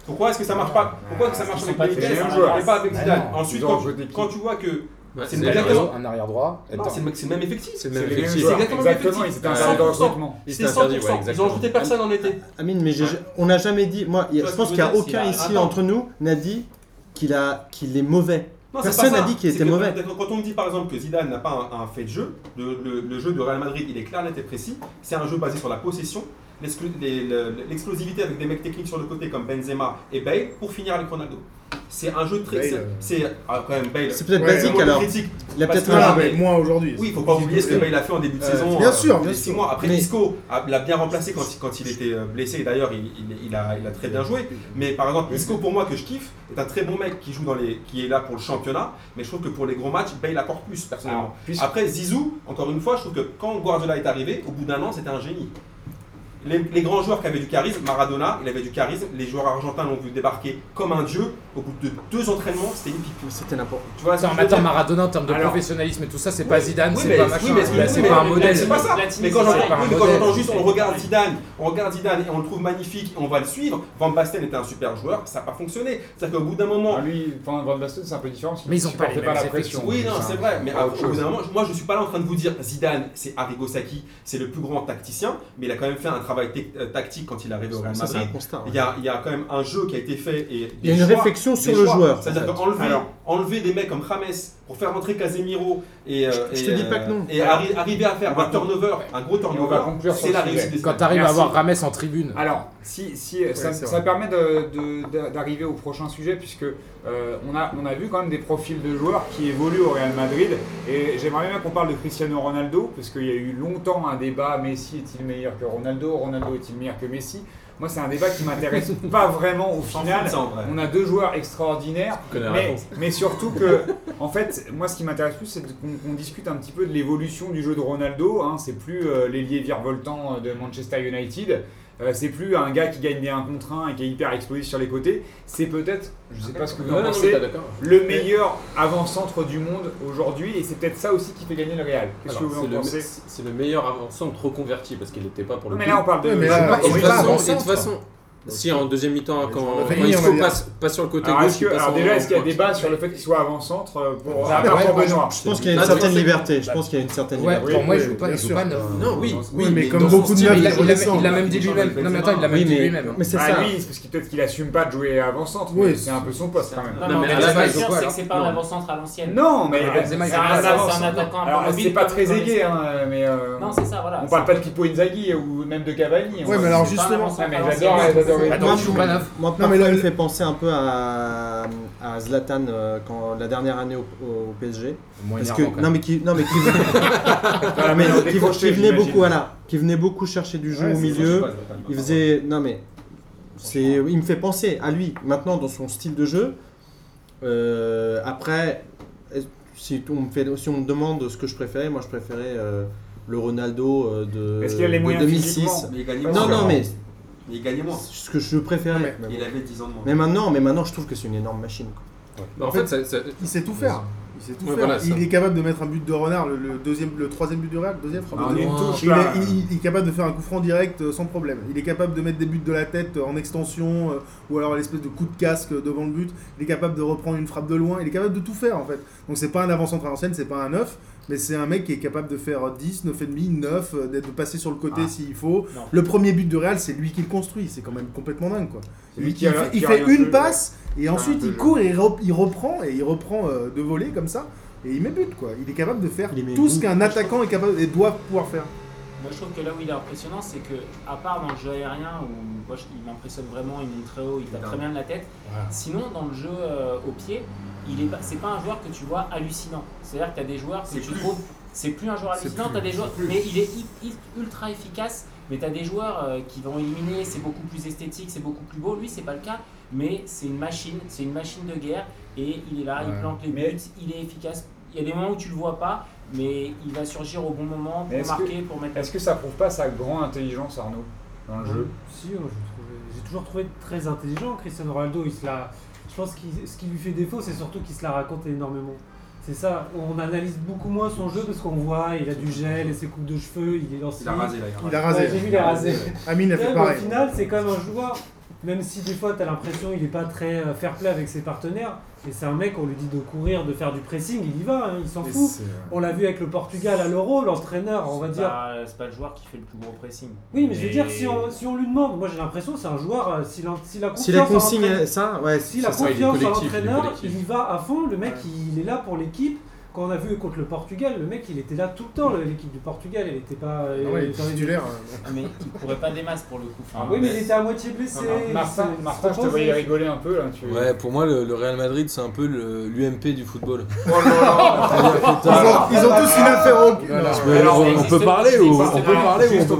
Pourquoi est-ce que ça marche pas? Pourquoi est-ce que ça marche avec Benitez et pas avec Zidane? Ensuite, quand, tu vois que c'est c'est exactement- un arrière droit. c'est le, même effectif. C'est le même effectif. exactement le même Exactement, effectif. ils étaient interdits de 100%. recrutement. Ils C'était étaient interdits, 100%. ouais, Ils ont ajouté personne en été. Amine, mais j'ai- on n'a jamais dit. Moi, je pense qu'il n'y a aucun ici entre nous n'a dit qu'il a qu'il est mauvais. Non, Personne n'a dit qu'il était que mauvais. Quand on me dit par exemple que Zidane n'a pas un, un fait de jeu, le, le- le jeu de Real Madrid il est clair, net et précis. C'est un jeu basé sur la possession, l'explosivité avec des mecs techniques sur le côté comme Benzema et Bale pour finir avec Ronaldo. C'est un jeu très. C'est- C'est ah, quand même Bale. C'est peut-être Ouais, basique alors. critique. Il a peut-être un. Ah, mais- moins aujourd'hui. Oui, il faut pas oublier ce que Bale a fait en début de Euh, saison. bien euh, sûr, bien six sûr. mois. Après, Mais- Isco a- l'a bien remplacé quand, il- quand il était euh, blessé. D'ailleurs, il, il- il a, il a très bien joué. Mais par exemple, Isco, pour moi, que je kiffe, est un très bon mec qui joue dans les, qui est là pour le championnat. Mais je trouve que pour les gros matchs, Bale apporte plus, personnellement. Alors, puisque- Après, Zizou, encore une fois, je trouve que quand Guardiola est arrivé, au bout d'un an, c'était un génie. Les, les grands joueurs qui avaient du charisme, Maradona, il avait du charisme. Les joueurs argentins l'ont vu débarquer comme un dieu. Au bout de deux entraînements, c'était une pipe. C'était n'importe Tu vois, ce que Attends, attends, Maradona en termes de Alors- professionnalisme et tout ça, c'est pas Zidane, Oui, c'est pas oui, machin, c'est pas un mais- modèle. C'est pas ça. Mais quand j'entends juste on regarde Zidane, on regarde Zidane et on le trouve magnifique, on va le suivre. Van Basten était un super joueur, ça n'a pas fonctionné. C'est-à-dire qu'au bout d'un moment, Ah, lui, Van Basten, c'est un peu différent. Mais ils ont pas la pression. oui, non, c'est vrai, mais au bout d'un moment, moi je suis pas là en train de vous dire Zidane, c'est Arrigo Sacchi, c'est le plus grand tacticien, mais il a quand même fait un travail tec- euh, tactique quand il est arrivé au Real Ça, c'est un Madrid. constat. ouais. Il y, a, il y a quand même un jeu qui a été fait et Il y a une choix- réflexion sur le choix. joueur. C'est-à-dire en fait. qu'enlever enlever des mecs comme James pour faire rentrer Casemiro et, euh, Je- je et, te dis euh, pas que non. et Alors, arri- arriver à faire un turnover, un gros turnover, c'est la réussite des Quand Zidane. t'arrives à avoir Rames en tribune. Alors, si, si ça, ça permet de- de- de- d'arriver au prochain sujet, puisque euh, on, a, on a vu quand même des profils de joueurs qui évoluent au Real Madrid. Et j'aimerais bien qu'on parle de Cristiano Ronaldo, parce qu'il y a eu longtemps un débat Messi est-il meilleur que Ronaldo Ronaldo est-il meilleur que Messi? Moi, c'est un débat qui m'intéresse pas vraiment au final. On a deux joueurs extraordinaires, mais, surtout que, en fait, moi ce qui m'intéresse plus, c'est qu'on qu'on discute un petit peu de l'évolution du jeu de Ronaldo. hein. C'est plus euh, l'ailier virevoltant de Manchester United. Euh, c'est plus un gars qui gagne des 1 contre 1 et qui est hyper explosif sur les côtés. C'est peut-être, je sais pas ce que vous en pensez, le meilleur avant-centre du monde aujourd'hui. Et c'est peut-être ça aussi qui fait gagner le Real. Qu'est-ce que vous c'est en le, pensez? c'est le meilleur avant-centre reconverti parce qu'il n'était pas pour le Non, mais coup. là, on parle de. Mais de toute façon, de si en deuxième mi-temps, quand, on quand Isco passe, passe sur le côté Alors, gauche, que- alors déjà, est-ce qu'il y a débat sur le fait qu'il soit avant-centre euh, pour, Ah, ouais, pour Benoît? Je pense qu'il y a une Ah, certaine liberté. Je pense qu'il y a une certaine Ouais, liberté. pour moi, oui, joue pas, bien il joue sûr. pas neuf. Non, oui, Oui, mais mais comme beaucoup de neufs, il l'a- même dit lui-même. Non, mais attends, il l'a même Oui, dit mais, lui-même. mais c'est Ah, ça. c'est parce qu'il peut-être qu'il assume pas de jouer avant-centre, Oui, c'est un peu son poste quand même. Non, mais la que je quoi, c'est que c'est pas un avant-centre à l'ancienne. Non, mais Ah, C'est un, attaquant Alors, c'est pas très aigué, hein, mais Non, c'est ça, voilà. on parle pas de Pippo Inzaghi ou même de Cavani. On- mais alors justement. Ah, j'adore, Attends, Moi, il joue pas neuf. Moi, Non, mais là- il me fait penser un peu à, à Zlatan euh, quand, la dernière année au, au PSG. Moins Parce que, énervant, quand non, mais qui, non, mais qui, Voilà, mais mais on qui- décrochait, qui venait beaucoup, voilà, qui venait beaucoup chercher du jeu Ouais, au milieu. Je Il faisait, non mais, c'est, il me fait penser à lui maintenant dans son style de jeu. Euh, après, si on me fait, si on me demande ce que je préférais, moi je préférais euh, le Ronaldo de, Est-ce qu'il a les de moyens 2006. physiquement? Mais il gagnait Non, moins. Non, non, mais Il gagnait moins. ce que je préférais. Il avait 10 ans de moins. Mais maintenant, mais maintenant, je trouve que c'est une énorme machine. quoi. Bah, en fait, ça- ça- Il sait tout faire. Il sait tout Ouais, faire. voilà, ça. il est capable de mettre un but de renard, le, le deuxième, le troisième but du Real, deuxième. Ah, le deuxième. touche, Il là. est, il- il est capable de faire un coup franc direct euh, sans problème. Il est capable de mettre des buts de la tête euh, en extension euh, ou alors l'espèce de coup de casque devant le but. Il est capable de reprendre une frappe de loin. Il est capable de tout faire en fait. Donc c'est pas un avant-centre à l'ancienne, c'est pas un 9, mais c'est un mec qui est capable de faire 10, 9,5, 9, euh, d'être- de passer sur le côté Ah. s'il faut. Non. Le premier but de Real, c'est lui qui le construit. C'est quand même complètement dingue quoi. Lui Il, qui il a- fait, il une passe et ensuite il court et il, rep- il reprend et il reprend euh, de voler comme ça et il met but quoi. Il est capable de faire tout ce qu'un attaquant est capable et doit pouvoir faire. Moi je trouve que là où il est impressionnant, c'est que, à part dans le jeu aérien, où moi, je- il m'impressionne vraiment, il monte très haut, il tape très bien de la tête, sinon dans le jeu euh, au pied, il est pas, c'est pas un joueur que tu vois hallucinant. C'est-à-dire que tu as des joueurs que C'est tu plus. trouves, c'est plus un joueur hallucinant, tu as des joueurs, plus. mais il est ultra efficace, mais tu as des joueurs euh, qui vont éliminer, c'est beaucoup plus esthétique, c'est beaucoup plus beau, lui c'est pas le cas, mais c'est une machine, c'est une machine de guerre, et il est là, il plante les Mais- buts, il est efficace. Il y a des moments où tu le vois pas, mais il va surgir au bon moment pour est-ce que- marquer, pour mettre Est-ce que ça prouve pas sa grande intelligence, Arnaud, dans le jeu Si, moi, j'ai toujours trouvé très intelligent Cristiano Ronaldo. Il se la... Je pense que ce qui lui fait défaut, c'est surtout qu'il se la raconte énormément. C'est ça, on analyse beaucoup moins son jeu parce qu'on voit, il a du gel et ses coupes de cheveux, il est lancé. Il a rasé là. Il a Ouais, rasé. J'ai vu les rasé. Amine a fait mais pareil. Au final, c'est quand même un joueur, même si des fois tu as l'impression qu'il n'est pas très euh, fair play avec ses partenaires, mais c'est un mec, on lui dit de courir, de faire du pressing, il y va, hein, il s'en fout. c'est- On l'a vu avec le Portugal à l'Euro, l'entraîneur, on va dire. C'est pas le joueur qui fait le plus gros pressing. Oui, mais je veux Et- dire, si on, si on lui demande, moi j'ai l'impression que c'est un joueur, euh, s'il a, a Si les confiance en ça, ouais, s'il a c'est ça, il est confiance en il l'entraîneur, il y va à fond. Le mec, il est là pour l'équipe. Quand on a vu contre le Portugal, le mec, il était là tout le temps. L'équipe du Portugal, elle était pas. Ah ouais, il était est titulaire. hein. Ah, mais il courait pas des masses pour le coup. Enfin, Oui, mais il était à moitié blessé. Martin, je te voyais rigoler un peu là. Tu... Ouais, pour moi, le, le Real Madrid, c'est un peu l'UMP du football. Oh Ils ont, ils ont tous une affaire au. On, peut parler ou on peut parler ou on peut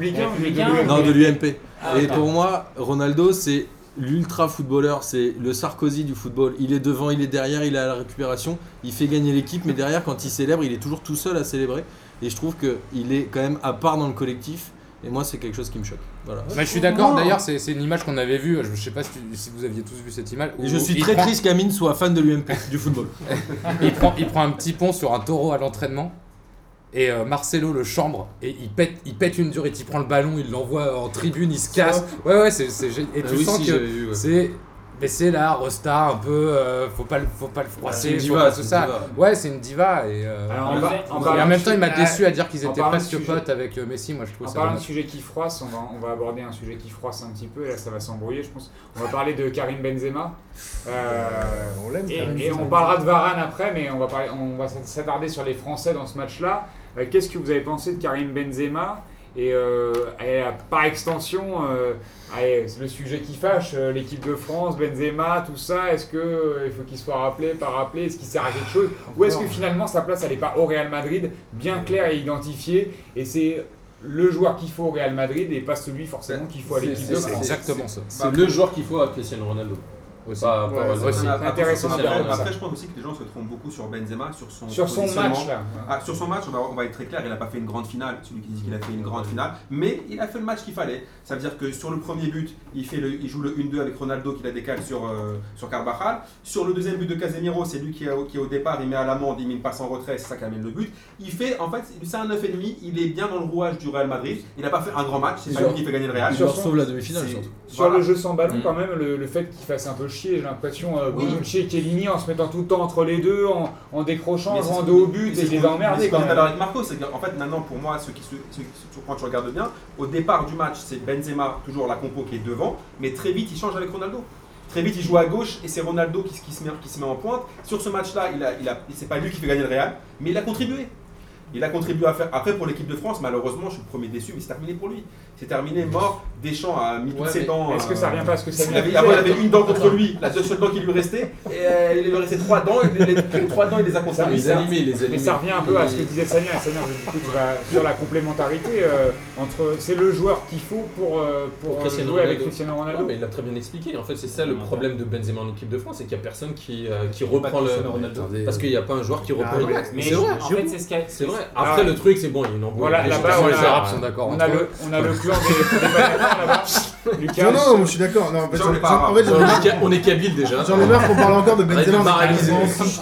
des parler Non, de l'UMP. Ah, Et pour moi, Ronaldo, c'est l'ultra footballeur, c'est le Sarkozy du football. Il est devant, il est derrière, il est à la récupération, il fait gagner l'équipe, mais derrière, quand il célèbre, il est toujours tout seul à célébrer. Et je trouve qu'il est quand même à part dans le collectif. Et moi, c'est quelque chose qui me choque. Voilà. Bah, je suis d'accord, d'ailleurs, c'est une image qu'on avait vue. Je sais pas si, tu- si vous aviez tous vu cette image. où je suis très prend- triste qu'Amine soit fan de l'UMP, du football. il, prend, il prend un petit pont sur un taureau à l'entraînement. Et euh, Marcelo le chambre et il pète, il pète une dure et il prend le ballon, il l'envoie en tribune, il se casse. Ouais, ouais, c'est. Et Ah tu oui, sens si, que ouais. c'est. Mais c'est là, Rosta, un peu. euh, faut, pas, le- faut pas le froisser, C'est une faut diva, pas tout ça. diva. Ouais, c'est une diva. Et, euh, Alors, En et même temps, il m'a déçu à dire qu'ils en étaient presque potes avec euh, Messi. Moi, je trouve En ça parlant de sujet qui froisse, on va, on va aborder un sujet qui froisse un petit peu, et là ça va s'embrouiller je pense. On va parler de Karim Benzema. Euh, On l'aime, et, Karim et on parlera de Varane après, mais on va, parler- on va s'attarder sur les Français dans ce match-là. Euh, Qu'est-ce que vous avez pensé de Karim Benzema et, euh, et, euh, par extension, euh, le sujet qui fâche, euh, l'équipe de France, Benzema, tout ça, est-ce qu'il faut qu'il soit rappelé, pas rappelé, est-ce qu'il sert à quelque chose Ou est-ce que finalement sa place elle n'est pas au Real Madrid, bien claire et identifiée, et c'est le joueur qu'il faut au Real Madrid et pas celui forcément qu'il faut à l'équipe de c'est- C'est France exactement ça. C'est le joueur qu'il faut à Cristiano Ronaldo. Aussi. Pas Ouais, Ronaldo. aussi. C'est intéressant Après, après, je pense aussi que les gens se trompent beaucoup sur Benzema, sur son Sur son positionnement. match là. Ah, sur son match, on va, on va être très clair, il n'a pas fait une grande finale, celui qui dit qu'il a fait une grande finale, mais il a fait le match qu'il fallait. Ça veut dire que sur le premier but, il, fait le, il joue le 1-2 avec Ronaldo qui la décale sur, euh, sur Carvajal. Sur le deuxième but de Casemiro, c'est lui qui est, au- qui au départ, il met à l'amende, il met une passe en retrait, c'est ça qui amène le but. Il fait, en fait, c'est un 9,5, il est bien dans le rouage du Real Madrid. Il n'a pas fait un grand match, c'est pas lui qui fait gagner le Real. Il sauve la demi-finale, surtout. Sur Voilà. le jeu sans ballon, Mm. quand même, le, le fait qu'il fasse un peu j'ai l'impression, euh, Oui. Chiellini en se mettant tout le temps entre les deux, en, en décrochant, en dos au but, et ce les qu'on- a emmerdés quand même. avec Marco, c'est qu'en fait maintenant pour moi, ceux qui, se- ceux qui- quand tu regardes bien, au départ du match, c'est Benzema, toujours la compo qui est devant, mais très vite il change avec Ronaldo. Très vite il joue à gauche et c'est Ronaldo qui, qui se met, qui se met en pointe. Sur ce match-là, il a, il a, c'est pas lui qui fait gagner le Real, mais il a contribué. Il a contribué à faire. Après, pour l'équipe de France, malheureusement, je suis le premier déçu, mais c'est terminé pour lui. C'est terminé, mort. Deschamps a mis toutes ses dents. Est-ce que euh, ça revient pas à ce que ça il avait, avant, il avait une dent contre lui, la seule dent qui lui restait, et euh, il lui restait trois dents, et les, trois dents, il les a conservées. mais Les ça- animés, les Mais animés. ça revient un peu à ce que disait vas sur la complémentarité euh, entre. C'est le joueur qu'il faut pour, euh, pour, euh, jouer avec Ronaldo. Cristiano Ouais, Ronaldo. mais il l'a très bien expliqué. En fait, c'est ça le problème de Benzema en équipe de France, c'est qu'il n'y a personne qui, euh, qui reprend le. Cristiano Ronaldo. Parce qu'il n'y a pas un joueur qui reprend Ah, le mais- C'est vrai. en fait, c'est ce qu'a. C'est vrai. Après, le truc, c'est bon, il y a une embrouille. Voilà, Les là-bas, gens- on les a- Arabes sont d'accord On entre a, le, on a le clan des, des là-bas. Lucas. Non, non, je suis d'accord. Non, en fait, On est Kabyle déjà. j'en ai marre qu'on parle encore de Benzema.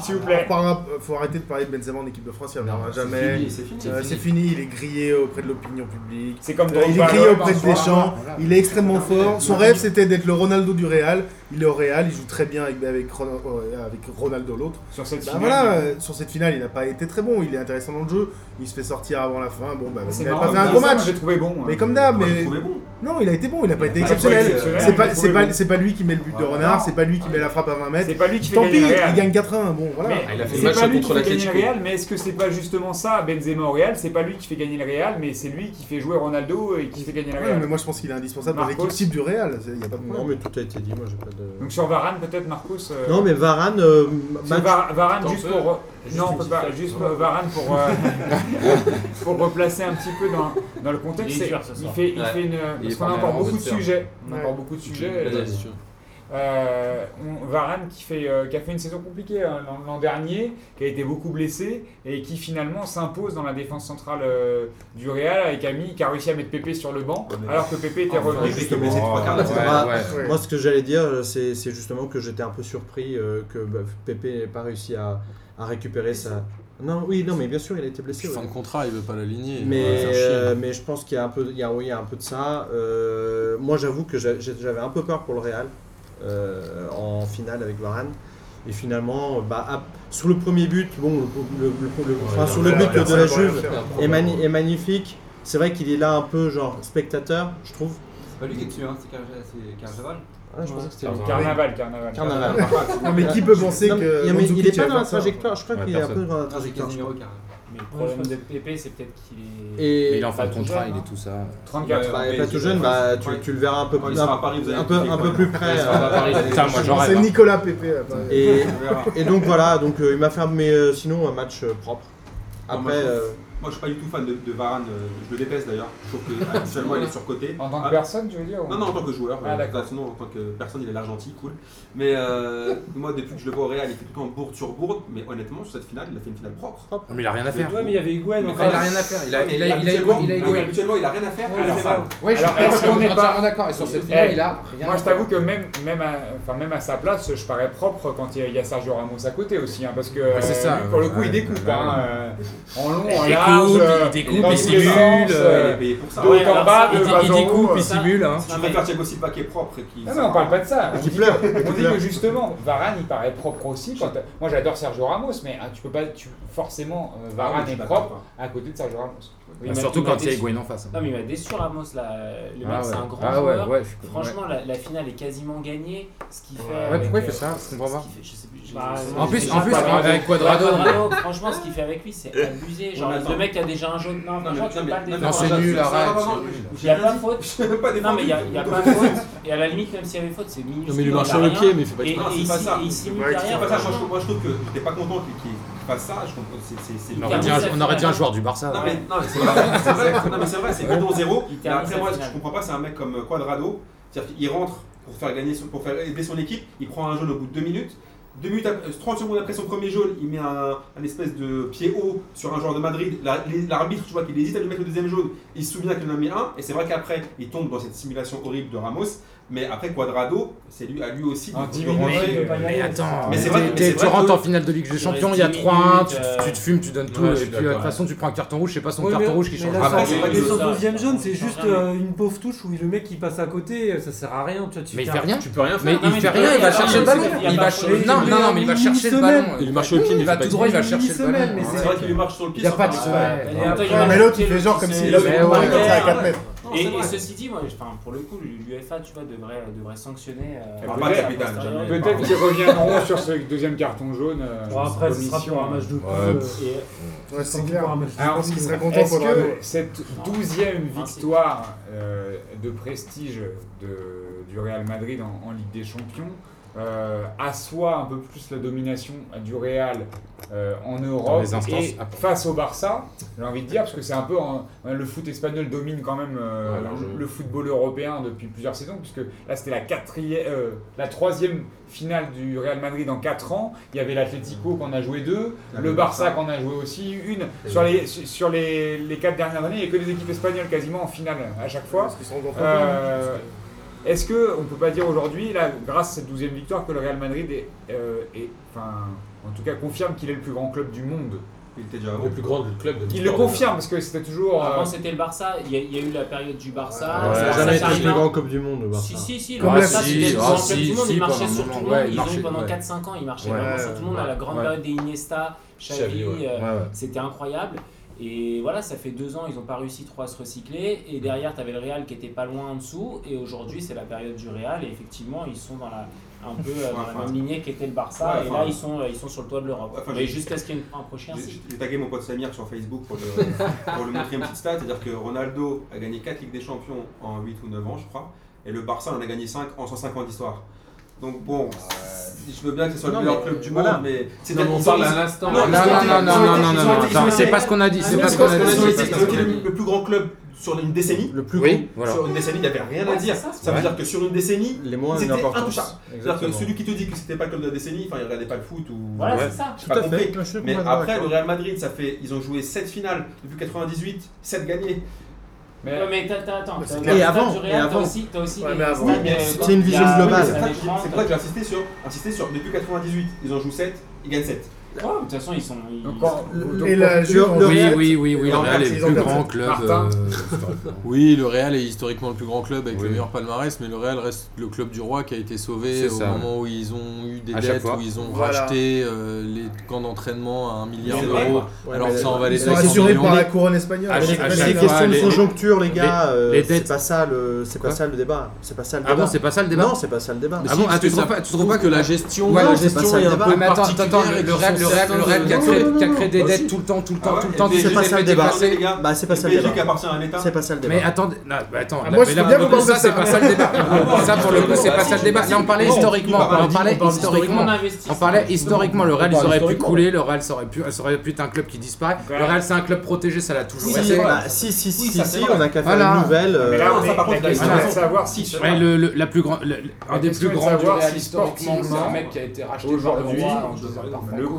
S'il vous plaît. On parlera- faut arrêter de parler de Benzema en équipe de France, il reviendra C'est jamais. fini, c'est fini. Euh, C'est fini, il est grillé auprès de l'opinion publique. C'est comme Euh, il est grillé auprès de François. Deschamps, il est extrêmement fort. Son rêve c'était d'être le Ronaldo du Real il est au Real, il joue très bien avec, euh, Ronaldo l'autre. Sur cette bah finale voilà, euh, sur cette finale, il n'a pas été très bon, il est intéressant dans le jeu, il se fait sortir avant la fin, bon bah ah, il n'a pas fait un gros match. J'ai trouvé bon. Hein. Mais comme d'hab, bon. Non, il a été bon, il n'a pas été exceptionnel. C'est pas pas lui qui met le but de ah, Renard, c'est pas lui qui met la frappe à 20 mètres. C'est pas lui qui fait Tant pis, il gagne 4-1. Bon voilà. Il a fait le match contre l'Atlético. Mais est-ce que c'est pas justement ça Benzema au Real, c'est pas lui qui fait gagner le Real, mais c'est lui qui fait jouer Ronaldo et qui fait gagner le Real. mais moi je pense qu'il est indispensable dans l'équipe type du Real, Non, mais tout a été dit, moi j'ai pas donc sur Varane, peut-être Marcus. Euh, non, mais Varane. Varane, juste pour. Non. Juste. Varane pour, euh, pour replacer un petit peu dans, dans le contexte. Il, dur, il, fait, il fait une. Parce qu'on a encore beaucoup de sujets. On a encore beaucoup de sujets. Euh, Varane euh, qui, a fait une saison compliquée hein, l'an dernier, qui a été beaucoup blessé et qui finalement s'impose dans la défense centrale euh, du Real avec qui a, mis, qui a réussi à mettre Pépé sur le banc alors que Pépé était ah, revenu. Moi ce que j'allais dire c'est justement que j'étais un peu surpris que bah, Pépé n'ait pas réussi à, récupérer sa, non, oui, non, mais bien sûr, il a été blessé. Fin de contrat, il veut pas l'aligner. Hein. Mais, je pense qu'il y a un peu, oui, y a un peu de ça. Moi, j'avoue que j'avais un peu peur pour le Real euh, en finale avec Varane. Et finalement, euh, bah, sur le premier but, bon, le, le, le, enfin, sur le but de la Juve est, mani est magnifique. C'est vrai qu'il est là un peu genre spectateur, je trouve. C'est pas lui qui est dessus, hein, c'est Carnaval. Ah, je pensais que c'était Carnaval, Carnaval. Carnaval. non, mais qui peut penser que. il n'est pas dans la trajectoire, je crois qu'il est un peu dans la ah, trajectoire. Mais le problème de Pépé, c'est peut-être qu'il est. Et il est en fin de contrat, il est tout ça. 34 il pas tout jeune, bah, tu, le verras un peu plus. Un, un, peu, plus près. Euh, c'est Nicolas Pépé. Euh, bah, euh, et, donc voilà, donc il m'a fait mais sinon un match propre. Après. Moi, je suis pas du tout fan de, de Varane. Euh, je le déteste d'ailleurs. Je trouve qu'habituellement il est surcoté. En tant que ah. personne, tu veux dire Non, non, en tant que joueur. Euh, ah, euh, d'accord. Bah, sinon, en tant que personne, il est là gentil, cool. Mais euh, moi, depuis que je le vois au Real, il était tout le temps bourde sur bourde. Mais honnêtement, sur cette finale, il a fait une finale propre. Non, mais il a rien à faire. Mais il y avait Higuain. Il a rien à faire. Il a, il a, il a, Habituellement, il a- rien à faire. Ouais, je suis est qu'on est d'accord. Et sur cette finale, eh, il a rien. Moi, je t'avoue que même, à, sa place, je parais propre quand il y a- Sergio Ramos à côté aussi. Hein, parce que pour le coup, il découpe. Bah, hein, en long, en large il découpe, il simule. Donc en bas, il découpe, il simule. Je préfère Thiago Silva qui est propre et qui. Non, on parle pas de ça. On dit que justement, Varane, il paraît propre aussi. Moi, j'adore Sergio Ramos, mais hein, tu peux pas. Forcément, euh, ah Varane est propre à côté de Sergio Ramos. Bah, surtout quand il y a Higuain en face. Hein. Non, mais il m'a déçu Ramos. Là. Le mec, ah c'est un grand ah joueur. Franchement, la, finale est quasiment gagnée. Ce qui fait. Ouais, pourquoi il fait ça? Je comprends pas. Bah, bah, en plus, en plus avec Quadrado. Bah, Quadrado franchement, ce qu'il fait avec lui, c'est euh, abusé. Genre, le mec a déjà un jaune. Non, franchement, Non, c'est nul, arrête. Il n'y a pas de faute. Non, mais il n'y a, pas de faute. Et à la limite, même s'il y avait faute, c'est minuscule. Non, mais il marche sur le pied, mais il faut pas être pas ça. Il simule derrière. Moi, je trouve que t'es pas content qu'il pas ça, je comprends. On, aurait dit un, joueur du Barça. Non, mais, c'est vrai, c'est vrai, c'est 0 Après, moi, ce que je comprends pas, c'est un mec comme Quadrado. C'est-à-dire qu'il rentre pour faire gagner, pour faire aider son équipe, il prend un jaune au bout de deux minutes, 30 euh, secondes après son premier jaune, il met un, espèce de pied haut sur un joueur de Madrid. L'arbitre, tu vois qu'il hésite à lui mettre le deuxième jaune. Il se souvient qu'il en a mis un. Et c'est vrai qu'après, il tombe dans cette simulation horrible de Ramos. Mais après, Quadrado, c'est lui, à lui aussi. Ah, en 10 minutes, mais, attends, mais vrai, mais tu rentres en finale de Ligue des Champions, il y a 3-1, euh, tu, te fumes, tu donnes tout. Et puis, euh, de toute façon, tu prends un carton rouge, c'est pas son carton rouge qui change. Après, c'est pas son deuxième jaune, c'est juste euh, une pauvre touche où le mec il passe à côté, ça sert à rien. Tu mais il fait rien. Tu peux rien faire. Mais il fait rien, il va chercher le ballon. Non, non, non, mais il va chercher le ballon. Il marche au pied, il va tout droit, il va chercher le ballon. C'est vrai qu'il marche sur le pied. Il n'y a pas de semaine. Mais l'autre, il fait genre comme s'il avait 4 mètres. Et, ceci dit, moi, pour le coup, l'UEFA, tu vois, devrait, euh, devrait sanctionner. Euh, Peut-être qu'ils reviendront sur ce deuxième carton jaune. Euh, bon, après, ce sera pour un match de hein. coupe. Ouais, c'est clair. Alors, ce qui serait content pour que cette douzième victoire de prestige du Real Madrid en Ligue des Champions euh, assoit un peu plus la domination du Real euh, en Europe et face au Barça, j'ai envie de dire, parce que c'est un peu euh, le foot espagnol domine quand même le, football européen depuis plusieurs saisons, puisque là c'était la la troisième finale du Real Madrid en 4 ans. Il y avait l'Atlético qu'on a joué deux, le Barça qu'on a joué aussi une. Sur les sur les, les quatre dernières années, il n'y a que des équipes espagnoles quasiment en finale à chaque fois. Est-ce qu'on ne peut pas dire aujourd'hui, là, grâce à cette 12e victoire, que le Real Madrid euh, est, enfin, en tout cas, confirme qu'il est le plus grand club du monde? Il était déjà le plus grand club de Il le confirme parce que c'était toujours. Euh, avant, c'était le Barça. Il y, a, eu la période du Barça. Ouais, n'a jamais été le plus grand club du Monde, le Barça. Si, si, si. Le Barça, c'était le grand monde. il marchait sur tout le monde. Ils ont eu pendant 4-5 ans, il marchait vraiment sur tout le monde. À la grande période des Iniesta, Xavi, euh, c'était incroyable. Et voilà, ça fait deux ans, ils n'ont pas réussi trop à se recycler. Et derrière, tu avais le Real qui était pas loin en dessous. Et aujourd'hui, c'est la période du Real. Et effectivement, ils sont dans la, un peu euh, enfin, la même lignée qu'était le Barça. Et là, ils sont, euh, ils sont sur le toit de l'Europe. Enfin, et jusqu'à ce qu'il y ait un prochain. J'ai tagué mon pote Samir sur Facebook pour, le, pour lui montrer une petite stat. C'est-à-dire que Ronaldo a gagné 4 Ligues des Champions en 8 ou 9 ans, je crois. Et le Barça en a gagné 5 en 150 ans d'histoire. Donc bon, je veux bien que ce soit le meilleur club du monde, mais c'est on parle à l'instant. Non, non, non, non, non, non, c'est pas ce qu'on a dit. C'est pas ce qu'on a dit. Le plus grand club sur une décennie. Le plus oui. Sur une décennie, il n'y avait rien à dire. Ça, veut dire que sur une décennie, les moins c'était intouchable. C'est-à-dire que celui qui te dit que c'était pas le club de la décennie, enfin, il regardait pas le foot ou. Voilà, c'est ça. Pas à. Mais après, le Real Madrid, ça fait, ils ont joué 7 finales depuis 98, 7 gagnées. Mais, ouais, mais attends, attends. Mais. Et avant, réel, et avant. T'as aussi, as aussi ouais, mais avant. Oui, c'est une vision globale. C'est pour ça que j'ai insisté sur, insisté sur. Depuis 98, ils en jouent 7, ils gagnent 7. De toute façon, ils sont. Oui, oui, oui, le Real est le plus grand club. Euh, oui, le Real est historiquement le plus grand club avec oui. le meilleur palmarès, mais le Real reste le club du roi qui a été sauvé au moment où ils ont eu des dettes, où ils ont racheté euh, les camps d'entraînement à 1 milliard d'euros. Alors ça, on va les Ils par la couronne espagnole. C'est des questions de conjoncture, les gars. C'est pas ça le ah débat. C'est pas ça le débat. Non, c'est pas ça le débat. Ah ah, tu trouves pas que la gestion est un peu le Real le Real, le Real qui, a créé, qui a créé des dettes tout le temps, tout le temps, ah tout le temps. C'est pas ça le débat. Bah, c'est pas ça le débat. C'est pas ça le débat. Mais attendez, mais attends, ah, moi je bien vous ça, c'est pas ça le débat. Ah, ça pour le coup, c'est pas ça le débat. Là, on parlait historiquement, on parlait historiquement, on parlait historiquement. Le Real, ils auraient pu couler, le Real, ça aurait pu, ça aurait pu être un club qui disparaît. Le Real, c'est un club protégé, ça l'a toujours été. Bah, si, si, si, si, on a qu'à faire une nouvelle. Mais là, euh, on savoir si. La plus grande, un des plus grands joueurs historiquement, c'est un mec qui a été racheté aujourd'hui.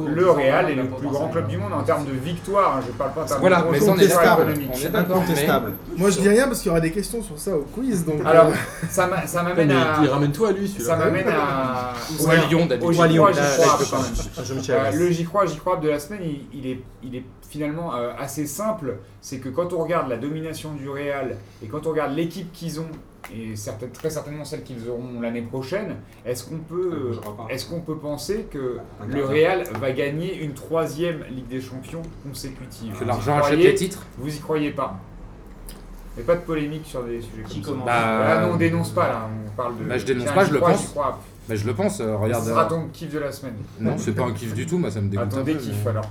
Le le Real est le plus grand club du monde en termes de victoire. Je je parle pas en termes de mais on est stable. On Moi, je dis rien parce qu'il y aura des questions sur ça au quiz. Euh, Alors, ça m'amène à. Ramène-toi à lui, Ça m'amène à. Ou à Lyon, d'habitude. Lyon, euh, Le j'y crois, j'y crois de la semaine, il est finalement euh, assez simple. C'est que quand on regarde la domination du Real et quand on regarde l'équipe qu'ils ont et très certainement celle qu'ils auront l'année prochaine, est-ce qu'on peut, est peut penser que le Real va gagner une troisième Ligue des Champions consécutive? Que l'argent achète les titres? Vous y croyez pas? Mais pas de polémique sur des sujets comme ça. Bah, là, non, on dénonce pas, là. On parle de. Bah, je dénonce pas, je, le pense. Je crois, mais je le pense, euh, regarde. Ce sera euh, ton kiff de la semaine. Non, c'est pas un kiff du tout, moi ça me dégoûte. Attends, des kiffs mais... alors.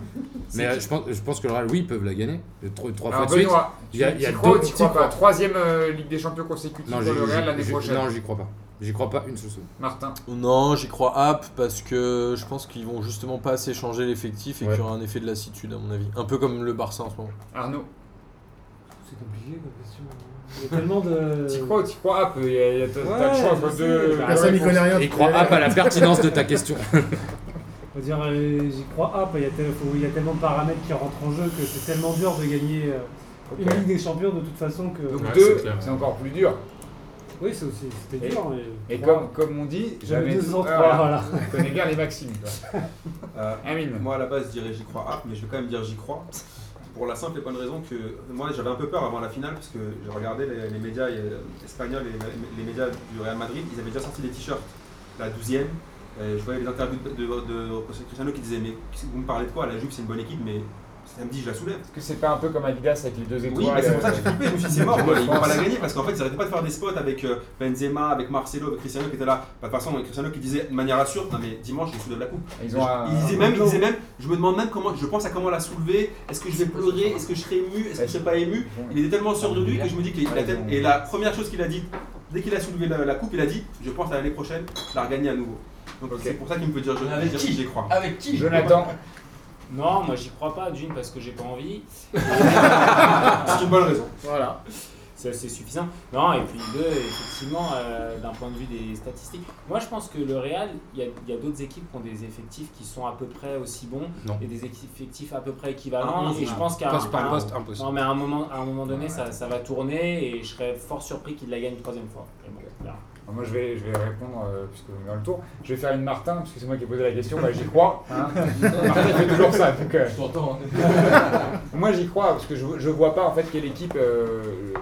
Mais euh, je, pense, je pense que le Real, oui, ils peuvent la gagner. Trois, trois fois de suite. Il y a, il y a crois, deux. Pas. Troisième Ligue des Champions consécutive non, pour le Real l'année prochaine? Non, j'y crois pas. J'y crois pas une seule seconde. Martin Non, j'y crois app parce que je pense qu'ils vont justement pas assez changer l'effectif et qu'il y aura un effet de lassitude à mon avis. Un peu comme le Barça en ce moment. Arnaud C'est compliqué comme question. Il y a tellement de. Tu crois ou tu crois app Il y a, t'as ouais, le choix entre deux. Il croit app à la pertinence de ta question. Dire, euh, j'y crois app. Il y, a tellement de paramètres qui rentrent en jeu que c'est tellement dur de gagner euh, une Ligue des Champions de toute façon que. Donc deux, c'est encore plus dur. Oui, c'est aussi, c'était dur. Et, et comme, on dit, j'avais 2 ans, voilà. Je connais bien les maximes. Euh, Moi, à la base, je dirais j'y crois app, mais je vais quand même dire j'y crois pour la simple et bonne raison que moi j'avais un peu peur avant la finale parce que je regardais les, médias euh, espagnols et les médias du Real Madrid, ils avaient déjà sorti des t-shirts, la douzième je voyais les interviews de, de, Cristiano qui disaient Mais vous me parlez de quoi? La Juve c'est une bonne équipe, mais elle me dit, je la soulève. Est-ce que c'est pas un peu comme Adidas avec les deux étoiles Oui, c'est pour ça que euh, j'ai flippé. Je me suis dit, c'est mort, ils vont pas la gagner parce qu'en fait, ils arrêtaient pas de faire des spots avec euh, Benzema, avec Marcelo, avec Cristiano qui était là. De toute façon, Cristiano qui disait de manière assure, non mais dimanche, je soulève la coupe. Ils, je, disaient même, ils disaient même, je me demande même comment, je pense à comment la soulever. Est-ce que je vais pleurer? Est-ce que je serai ému? Est-ce que je serai pas ému? Il était tellement sûr de lui que je me dis qu'il a tête. Et la première chose qu'il a dit, dès qu'il a soulevé la, coupe, il a dit, je pense à l'année prochaine la regagner à nouveau. Donc c'est pour ça qu'il me peut dire je, avec qui? j'y crois. Avec qui? Jonathan Non, moi j'y crois pas, d'une parce que j'ai pas envie. c'est une bonne raison. Voilà. C'est suffisant. Non, et puis deux, effectivement, euh, d'un point de vue des statistiques. Moi je pense que le Real, il y a, d'autres équipes qui ont des effectifs qui sont à peu près aussi bons et des effectifs à peu près ah, équivalents. Et je pense qu'à un, moment, un moment donné, ça, va tourner et je serais fort surpris qu'il la gagne une troisième fois. Ah, moi, je vais, je vais répondre, euh, puisque vous dans le tour. Je vais faire une Martin, puisque c'est moi qui ai posé la question. Bah, j'y crois. Hein. Martin, fait toujours ça. Donc. Euh. Je t'entends. Hein. Moi, j'y crois, parce que je ne vois pas en fait quelle équipe euh,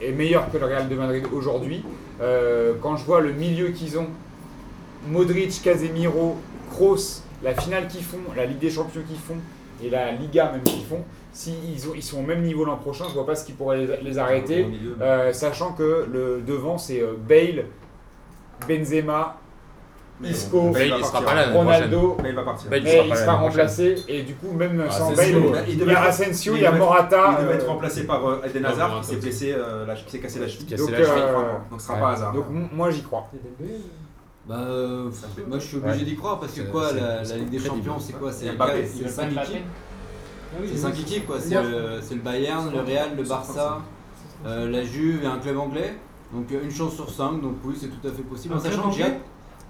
est meilleure que le Real de Madrid aujourd'hui. Euh, quand je vois le milieu qu'ils ont, Modric, Casemiro, Kroos, la finale qu'ils font, la Ligue des Champions qu'ils font, et la Liga même qu'ils font, s'ils ils sont au même niveau l'an prochain, je vois pas ce qui pourrait les, les arrêter. Euh, sachant que le devant c'est euh, Bale, Benzema, mais Isco, Bale, il sera pas là. Ronaldo. Bale va partir. Bale, il Mais sera il remplacé et du coup même Ah, sans Bale. Il y a Asensio, il y a Morata. Il devait euh, être remplacé par euh, Eden Hazard qui s'est blessé, euh, la- qui s'est cassé la cheville. Donc, la cheville. euh, Donc ce sera Ouais. pas hasard. donc moi j'y crois. Bah, euh, moi je suis obligé d'y croire parce que quoi, la, Ligue des. Champions, c'est quoi C'est Et Mbappé. quatre- c'est cinq équipes. C'est cinq équipes quoi. C'est le, Bayern, le Real, le Barça, euh, la Juve et un club anglais. Donc une chance sur cinq. Donc oui, c'est tout à fait possible. En sachant que j'ai hâte,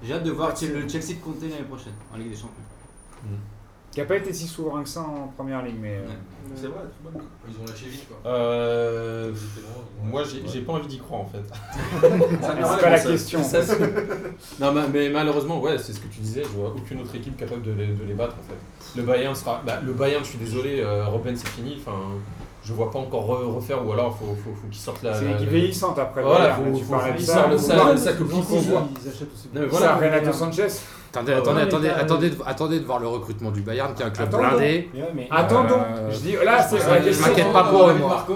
j'ai hâte de voir le Chelsea de Conte l'année prochaine en Ligue des Champions. Qui a pas été si souverain que ça en première ligne, mais. euh, Ouais. C'est vrai, c'est bon. Ils ont lâché vite quoi. Euh, moi, j'ai j'ai pas envie d'y croire en fait. C'est pas la question. Ça, non, mais, mais malheureusement, ouais, c'est ce que tu disais. Je vois aucune autre équipe capable de les, de les battre en fait. Le Bayern sera. bah, le Bayern, je suis désolé, euh, Robben c'est fini. Enfin, je vois pas encore re- refaire ou alors faut, faut, faut qu'ils sortent la. C'est une équipe vieillissante après. Voilà, faut- qu'ils sortent le Ou sa- pas. sa copie qu'on voit. Ils achètent aussi. Non, mais Voilà, voilà. Renato Sanchez. Attendez, Ah, attendez, ouais, attendez, attendez, de- attendez de voir le recrutement du Bayern qui est un club Attendons. blindé. Mais ouais, mais- Attendons. Euh, Je dis là, c'est je la je question. m'inquiète pas pour eux, moi.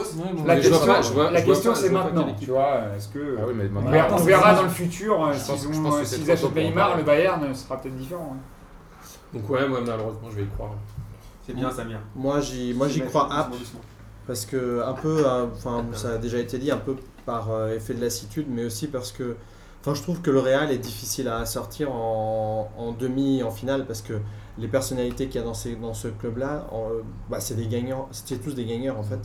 La je question, je la je question c'est je maintenant. Tu vois, est-ce que Ah oui, mais on verra, on dans le futur euh, Je pense- s'ils je achètent Neymar, le Bayern sera peut-être différent. hein. Donc ouais, moi malheureusement, je vais y croire. C'est bien, Samir. Moi j'y moi, j'y crois parce que un peu, euh, enfin ça a déjà été dit, un peu par euh, effet de lassitude, mais aussi parce que, enfin je trouve que le Real est difficile à sortir en, en demi, en finale, parce que les personnalités qu'il y a dans, ces, dans ce club-là, euh, bah, c'est des gagnants, c'est tous des gagnants en fait.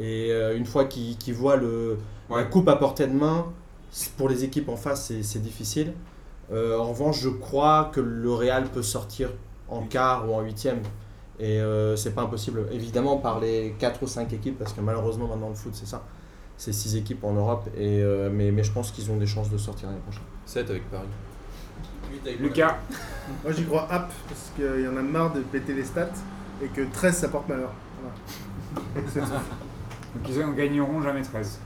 Et euh, une fois qu'ils voient le, la coupe à portée de main, pour les équipes en face, c'est- c'est difficile. Euh, en revanche, je crois que le Real peut sortir en quart ou en huitième. Et euh, c'est pas impossible, évidemment, par les 4 ou 5 équipes, parce que malheureusement, maintenant, le foot, c'est ça. C'est 6 équipes en Europe, et, euh, mais, mais je pense qu'ils ont des chances de sortir l'année prochaine. 7 avec Paris. Lucas, Moi j'y crois app parce qu'il y en a marre de péter les stats et que 13 ça porte malheur. Voilà. Donc ils en gagneront jamais 13.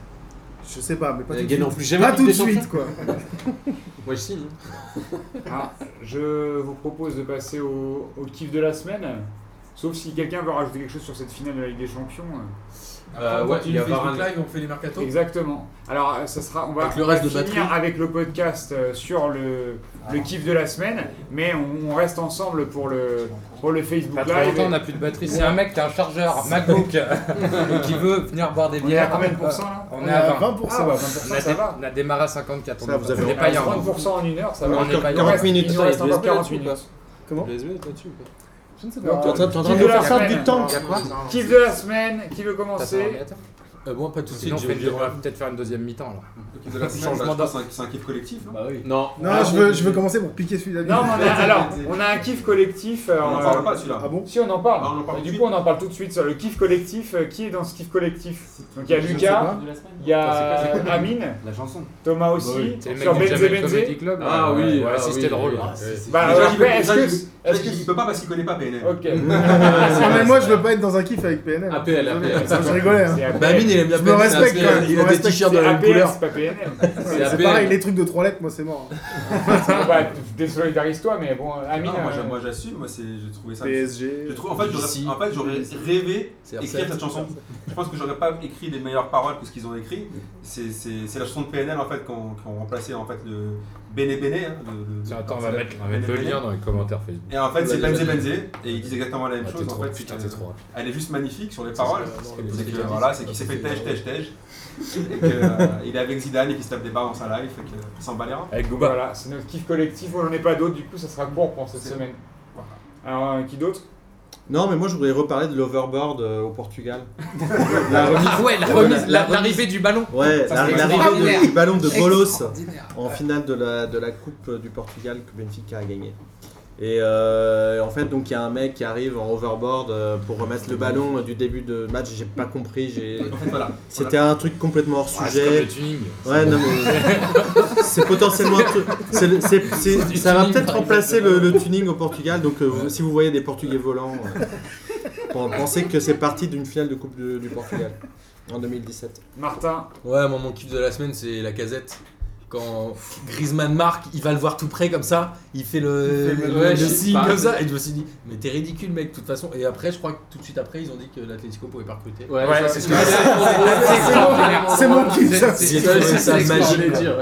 Je sais pas, mais pas Ils tout de suite. plus jamais Pas tout de suite quoi. Moi je signe. Ah, je vous propose de passer au, au kiff de la semaine. Sauf si quelqu'un veut rajouter quelque chose sur cette finale de la Ligue des Champions. Euh, ouais, il y a Varane. Live, on fait les mercatos. Exactement. Alors, euh, ça sera, on va, Avec le reste de finir batterie. avec le podcast euh, sur le, le kiff de la semaine, mais on, on reste ensemble pour le, pour le Facebook Pas Live. longtemps, on n'a plus de batterie. C'est un mec qui a un chargeur MacBook et qui veut venir boire des On est à bières. combien de pourcents là On est à 20. Ah bah 20%, on, a ça va. on a démarré à 54. Ça, on vous est- avez Ah, pas hier. 30% en une heure, ça va. On est pas Il hier. nous reste- 40 minutes. Il nous reste encore du 40 SBL minutes. Comment pas Je ne sais Tu es en train tu es en train de de la faire perdre semaine. Kiff de la semaine, qui veut commencer Euh, Moi pas tout de suite. Sinon, on va peut-être faire une deuxième mi-temps alors. L'équipe de la semaine, Changement bah, je pense que c'est un kiff collectif. non Bah oui. Non. Non, Ah, je veux, je veux commencer pour piquer celui-là. Non, mais on a, alors, on a un kiff collectif. euh, On n'en parle pas celui-là. Ah bon Si on en parle. Ah, on en parle Et tout du coup, on en parle tout de suite sur le kiff collectif. Euh, Qui est dans ce kiff collectif Donc il y a Lucas, il y a Amine, La chanson. Thomas aussi, mec sur Benze Benze. Ah oui, c'était drôle. Bah, est-ce déjà, que. j'y- Est-ce déjà, que. Il peut pas parce qu'il connaît pas PNL. Ok. Moi je veux pas être dans un kiff avec PNL. APL, APL. Ça, je rigolais. Hein. Bah, Amine, il aime bien Je me respecte, c'est quand même, Il a des t-shirts de la même couleur. c'est pas PNL. C'est pareil, les trucs de trois lettres, moi c'est mort. bah, désolidarise-toi, mais bon, Amine. Non, moi, euh, moi j'assume, moi c'est- j'ai trouvé ça. PSG. En fait, j'aurais, rêvé écrire R7. cette chanson. Je pense que j'aurais pas écrit les meilleures paroles que ce qu'ils ont écrit. C'est, la chanson de PNL en fait qui ont, qui ont remplacé en fait le Bene Bene. hein, le- Tiens, Attends, on va mettre on va mettre le Bene lien Bene. dans les commentaires Facebook. Et en fait, c'est Benze. Benze. Et ils disent exactement la même Ah, chose. En fait, putain, t'es trop. Elle est juste magnifique sur les paroles. C'est que, voilà, c'est qu'il s'est fait tège, tège, tège. Et qu'il est avec Zidane et qu'il se tape des barres dans sa live. Fait qu'il s'en bat les reins. Avec Booba. Voilà, c'est notre kiff collectif. Moi, j'en ai pas d'autres, du coup, ça sera court pour cette semaine. Alors, euh, qui d'autre? Non, mais moi je voudrais reparler de l'overboard euh, au Portugal. la remise. Ah ouais, la remise, la- la- l'arrivée du ballon. Ouais, Ça, la- c'est l'arrivée du ballon de Bolos en finale de la, de la Coupe du Portugal que Benfica a gagné. Et euh, en fait, donc il y a un mec qui arrive en overboard euh, pour remettre le ballon du début de match. J'ai pas compris. j'ai- En fait, voilà. C'était un truc complètement hors sujet. le tuning. Ouais, non, mais c'est potentiellement un truc. c'est le- c'est- c'est- du ça va peut-être remplacer le, le tuning au Portugal. Donc, euh, si vous voyez des Portugais volants, euh, pen- pensez que c'est parti d'une finale de Coupe de- du Portugal en 2017. Martin, Ouais, moi mon kiff de la semaine c'est la casette. Quand Griezmann marque, il va le voir tout près comme ça, il fait le, Il fait le- le- Ouais, le je sais signe pas. comme ça, et je me suis dit, mais t'es ridicule, mec, de toute façon. Et après, je crois que tout de suite après, ils ont dit que l'Atlético pouvait pas recruter. Ouais, c'est ce c'est que C'est mon kiff, ça. C'est c'est ça, c'est magie. extraordinaire.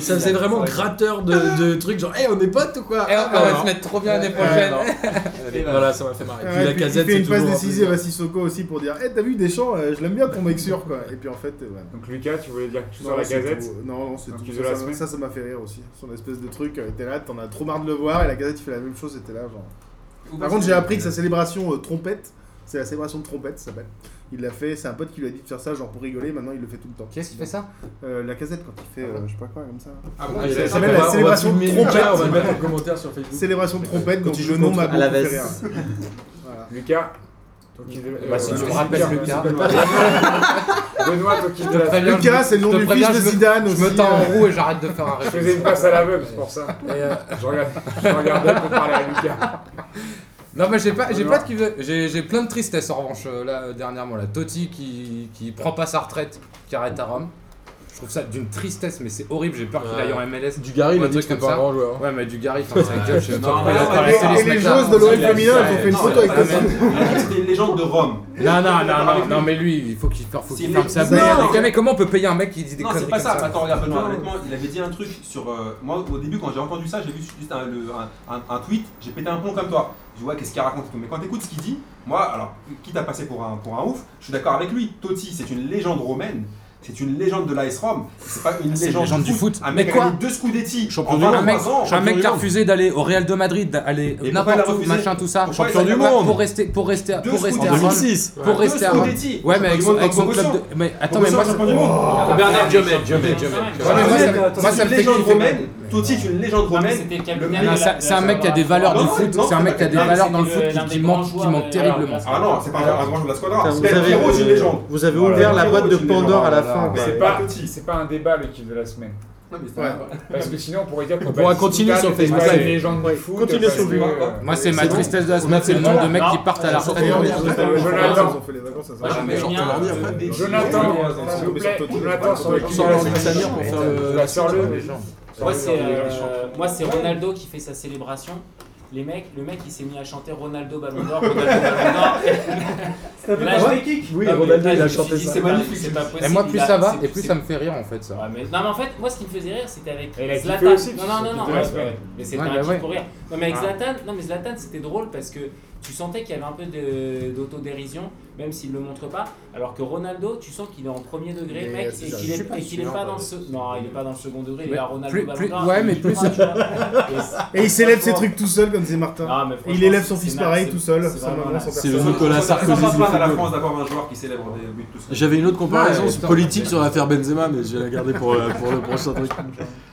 Ça faisait vraiment gratteur de, de trucs genre, hé, on est potes ou quoi? On Ah, va se mettre trop bien l'année prochaine. Et voilà, ça m'a fait marrer. Ouais, Puis la puis casette, il fait c'est une passe décisive à. Sissoko aussi pour dire Eh, t'as vu Deschamps, euh, je l'aime bien ton mec sûr quoi. Et puis en fait, euh, ouais. Donc Lucas, tu voulais dire chose Non, sur la tout. Non, non, c'est tout. Ça, ça, m'a fait rire aussi. Son espèce de truc, euh, t'es là, t'en as trop marre de le voir et la gazette il fait la même chose, c'était là genre. Par contre, j'ai appris que sa célébration trompette, c'est la célébration de trompette, ça s'appelle. Il l'a fait, c'est un pote qui lui a dit de faire ça genre pour rigoler, maintenant il le fait tout le temps. Qui est-ce qui fait ça Euh, La casette quand il fait, euh, je sais pas quoi, comme ça. Ah bon Ah, Ça il a- s'appelle on la célébration de trompette. On va le mettre en commentaire sur Facebook. Célébration de trompette, donc tu le nom m'a beaucoup fait rire. Voilà. Lucas ton kiff de- Bah, euh, si tu me rappelles Lucas. Benoît, ton kiff de la semaine. Lucas, c'est le nom du fils de je me- Zidane Je aussi. me tends en roue et j'arrête de faire un Je faisais une passe à l'aveugle, c'est pour ça. Et, euh, Je regarde- je regardais pour parler à Lucas. Non mais j'ai pas, j'ai pas de j'ai, j'ai plein de tristesse en revanche euh, là dernièrement là. Totti qui, qui prend pas sa retraite, qui arrête à Rome. Je trouve ça d'une tristesse mais c'est horrible, j'ai peur qu'il aille en MLS. Dugarry, il a dit que pas un ça. grand joueur. Ouais mais Dugarry, enfin sa gueule, je sais Non, pas non, Et les joueuses de a féminin, ça, ont fait une non, photo avec pas le dit- Il a dit que c'était une légende de Rome. Non non non non, non mais lui il faut qu'il ferme sa non, non. Gars, mais comment on peut payer un mec qui dit des Non, conneries c'est pas comme ça. ça Attends, regarde, Benoît, Non. honnêtement, il avait dit un truc sur. euh, moi, au début, quand j'ai entendu ça, j'ai vu juste un, un- un- un tweet, j'ai pété un plomb comme toi. Je dis, ouais, qu'est-ce qu'il raconte et tout. Mais quand t'écoutes ce qu'il dit, moi, alors, quitte à passer pour un, pour un ouf, je suis d'accord avec lui. Totti, c'est une légende romaine. C'est une légende de l'AS Rome. C'est pas une légende, légende du foot. Un Mais mec a quoi deux Scudetti Champion du 23 monde. Un mec, un qui a refusé d'aller au Real de Madrid, d'aller n'importe où, machin, tout ça. Champion du monde. Pour rester, pour rester, pour rester à. Rome. 2006. Pour rester à Rome. Ouais, mais avec son, club de. Mais attends, mais moi. champion du monde. Bernard Diomède, Diomède, Diomède. Mais moi, ça, me fait. Totti est une légende romaine. c'est un mec qui a des valeurs du foot. C'est un mec qui a des valeurs dans le foot qui- manque de- terriblement. Ah non, c'est pas un grand joueur de la squadra. Vous Del avez, Piero est une euh, légende. vous avez ouvert la boîte de Pandore à la fin. C'est pas, pas petit. c'est pas un débat le kiff de la semaine. Non, mais c'est Ouais. Parce que sinon on pourrait dire qu'on On pourra continuer sur Facebook Ouais, parce sur que, le- euh, Moi, c'est ma tristesse de la semaine, c'est le nombre de mecs qui partent à la retraite. Euh, Jonathan. euh, Jonathan, Ils s'il sont vous plaît. Jonathan sur le sœur-le. Moi, c'est euh, moi, c'est Ronaldo qui fait sa célébration. Les mecs, le mec, il s'est mis à chanter Ronaldo Ballon d'Or, Ronaldo Ballon d'Or. C'est un kicks. Oui, Ronaldo, là, il a chanté ça. C'est magnifique, c'est pas possible. Et moi, plus ça va, et plus ça me fait rire en fait ça. Ouais, mais- Non mais en fait, moi ce qui me faisait rire c'était avec Et Zlatan. aussi, non non non non, ouais, ouais. mais c'était Ouais, un bah ouais. pour rire. Non mais avec Ah. Zlatan, non mais Zlatan c'était drôle parce que tu sentais qu'il y avait un peu d'autodérision, même s'il le montre pas. Alors que Ronaldo, tu sens qu'il est en premier degré, Mais mec, c'est et qu'il je est, suis pas dans le se- non, il est pas dans le second degré, il Mais est à Ronaldo plus- plus- ouais, il mais plus- pas. Et- Et il s'élève ses trucs tout seul comme c'est Martin. Ah, Et il élève son c'est- fils c'est pareil tout seul, c'est C'est le. Nicolas Sarkozy à la football. France d'avoir un joueur qui célèbre des buts tout seul. J'avais une autre comparaison politique sur l'affaire Benzema, mais je vais la garder pour, euh, pour le prochain truc.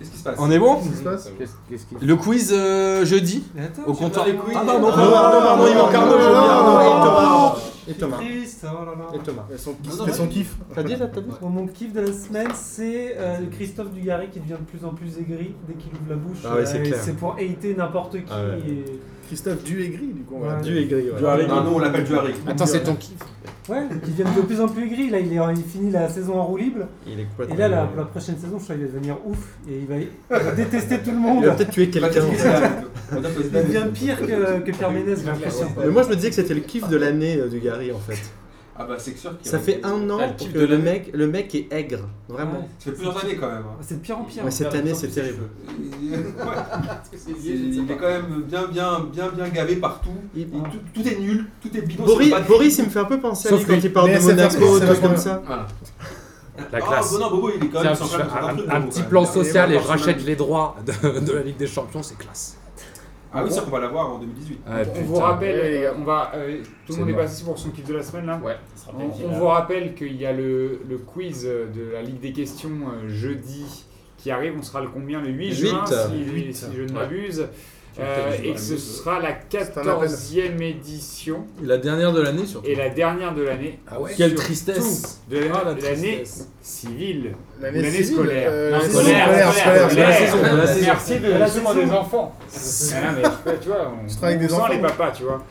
Qu'est-ce qui se passe On est bon Qu'est-ce qui se passe Qu'est-ce Le quiz euh, jeudi au comptoir. Ah pardon, Non, pardon, non, pardon, il manque Arnaud, et Thomas. Et Thomas. Triste, oh là là. Et Thomas. Et son kiff, son kiff. T'as dit là, t'as dit Bon, mon kiff de la semaine, c'est euh, Christophe Dugarry qui devient de plus en plus aigri dès qu'il ouvre la bouche. Ah ouais, c'est Euh, clair. C'est pour hater n'importe qui. Ah ouais. et- Christophe Duaigri, du coup. on va Ouais. dire. Du aigri, ouais. Duarry. Non, nous on l'appelle Duarry. Attends, c'est ton kiff Ouais, qui devient de plus en plus aigri. Là, il, est, il finit la saison en roue libre. Il est Et complètement. là, la, la prochaine saison, je crois qu'il va devenir ouf. Et il va, il va détester tout le Il monde. va peut-être tuer quelqu'un. Il devient pire que, que Pierre Ménès, j'ai l'impression. Mais moi, je me disais que c'était le kiff de l'année euh, du Gary en fait. Ah bah c'est sûr qu'il Ça fait un an que de le mec, le mec est aigre, vraiment. Ouais. Ça fait plusieurs années quand même. hein. C'est de pire en pire. Ouais, cette année, c'est terrible. Il est quand même bien, bien, bien, bien gavé partout. Tout, tout est nul, tout est bidon. Boris, il me fait un peu penser à lui quand il parle de Monaco, vachement comme ça. La Ah, classe. un, petit plan social et je rachète les droits de la Ligue des Champions, c'est classe. Ah oui, c'est sûr qu'on va l'avoir en 2018. Ah, On vous rappelle, euh, on va, euh, tout le monde est passé pour son kiff de la semaine là Ouais. Ça sera On, on vous rappelle qu'il y a le, le quiz de la Ligue des questions euh, jeudi qui arrive. On sera le combien? Le 8 juin, si, je ne Ouais. Euh, et que ce sera la un appel. 14e édition La dernière de l'année surtout. et la dernière de l'année. Ah ouais Quelle tristesse De Ah, la de l'année tristesse. civile. L'année scolaire. euh, Non, l'année scolaire, scolaire, scolaire, scolaire, scolaire. la saison. Merci de La saison. des enfants. Ah non, mais tu vois, on, Je travaille avec on des sent enfants. les papas, tu vois.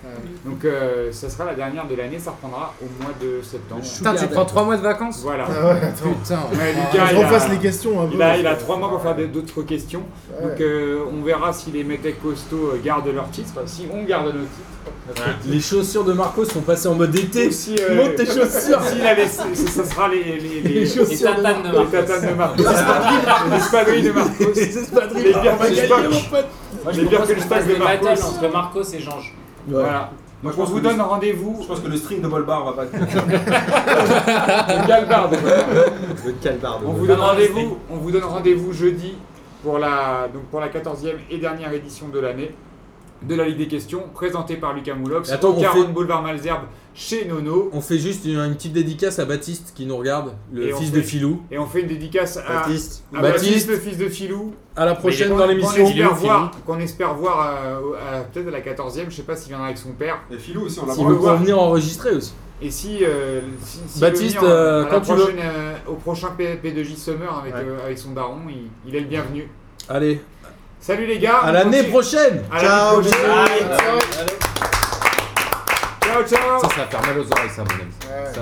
Donc euh, ça sera la dernière de l'année, ça reprendra au mois de septembre. Putain, tu prends 3 mois de vacances Voilà. Ah ouais. Putain. Ouais, Ah, Lucas, refasse a, les questions un peu. il, a, il a trois mois pour faire d'autres questions. Donc euh, on verra si les mecs costauds euh, gardent leur titre, si on garde nos titres. Titre. Les chaussures de Marco sont passées en mode été. Aussi, euh, Monte tes chaussures. S'il a laissé, ce ce sera les, les, les, Les chaussures de Tatane de les Marcos. tatanes de Marcos. Les espadrilles- les espadrilles de Marcos. Les espadrilles. Les bières que je. Moi, Les fasse de Marcos. entre Marcos et Jange. Voilà. Donc je on pense vous donne le- rendez-vous Je pense que le string de Bolbar va pas être. au Galbard. Le calbar de On vous donne rendez-vous, on vous donne rendez-vous jeudi pour la donc pour la 14e et dernière édition de l'année de la Ligue des questions présentée par Lucas Moulox Attends, au on 40 fait- boulevard Malzerbe chez Nono On fait juste une, une petite dédicace à Baptiste qui nous regarde, le Et fils fait- de Filou. et on fait une dédicace à Baptiste. à Baptiste, Baptiste. le fils de Filou À la prochaine Qu'on- dans qu'on l'émission. espère voir qu'on espère voir euh, à- peut-être à la 14e je sais pas s'il viendra avec son père Et Philou aussi, on l'a S'il veut venir enregistrer aussi. Et si, euh, si- s'il Baptiste, venir, euh, quand tu veux. euh, au prochain P- P2J Summer avec, Ouais. euh, avec son daron il, il est le bienvenu Allez, salut les gars à l'année prochaine à Ciao, prochaine ciao. ciao ciao Ça, ça va faire mal aux oreilles, ça, mon ami. Ouais. Ça-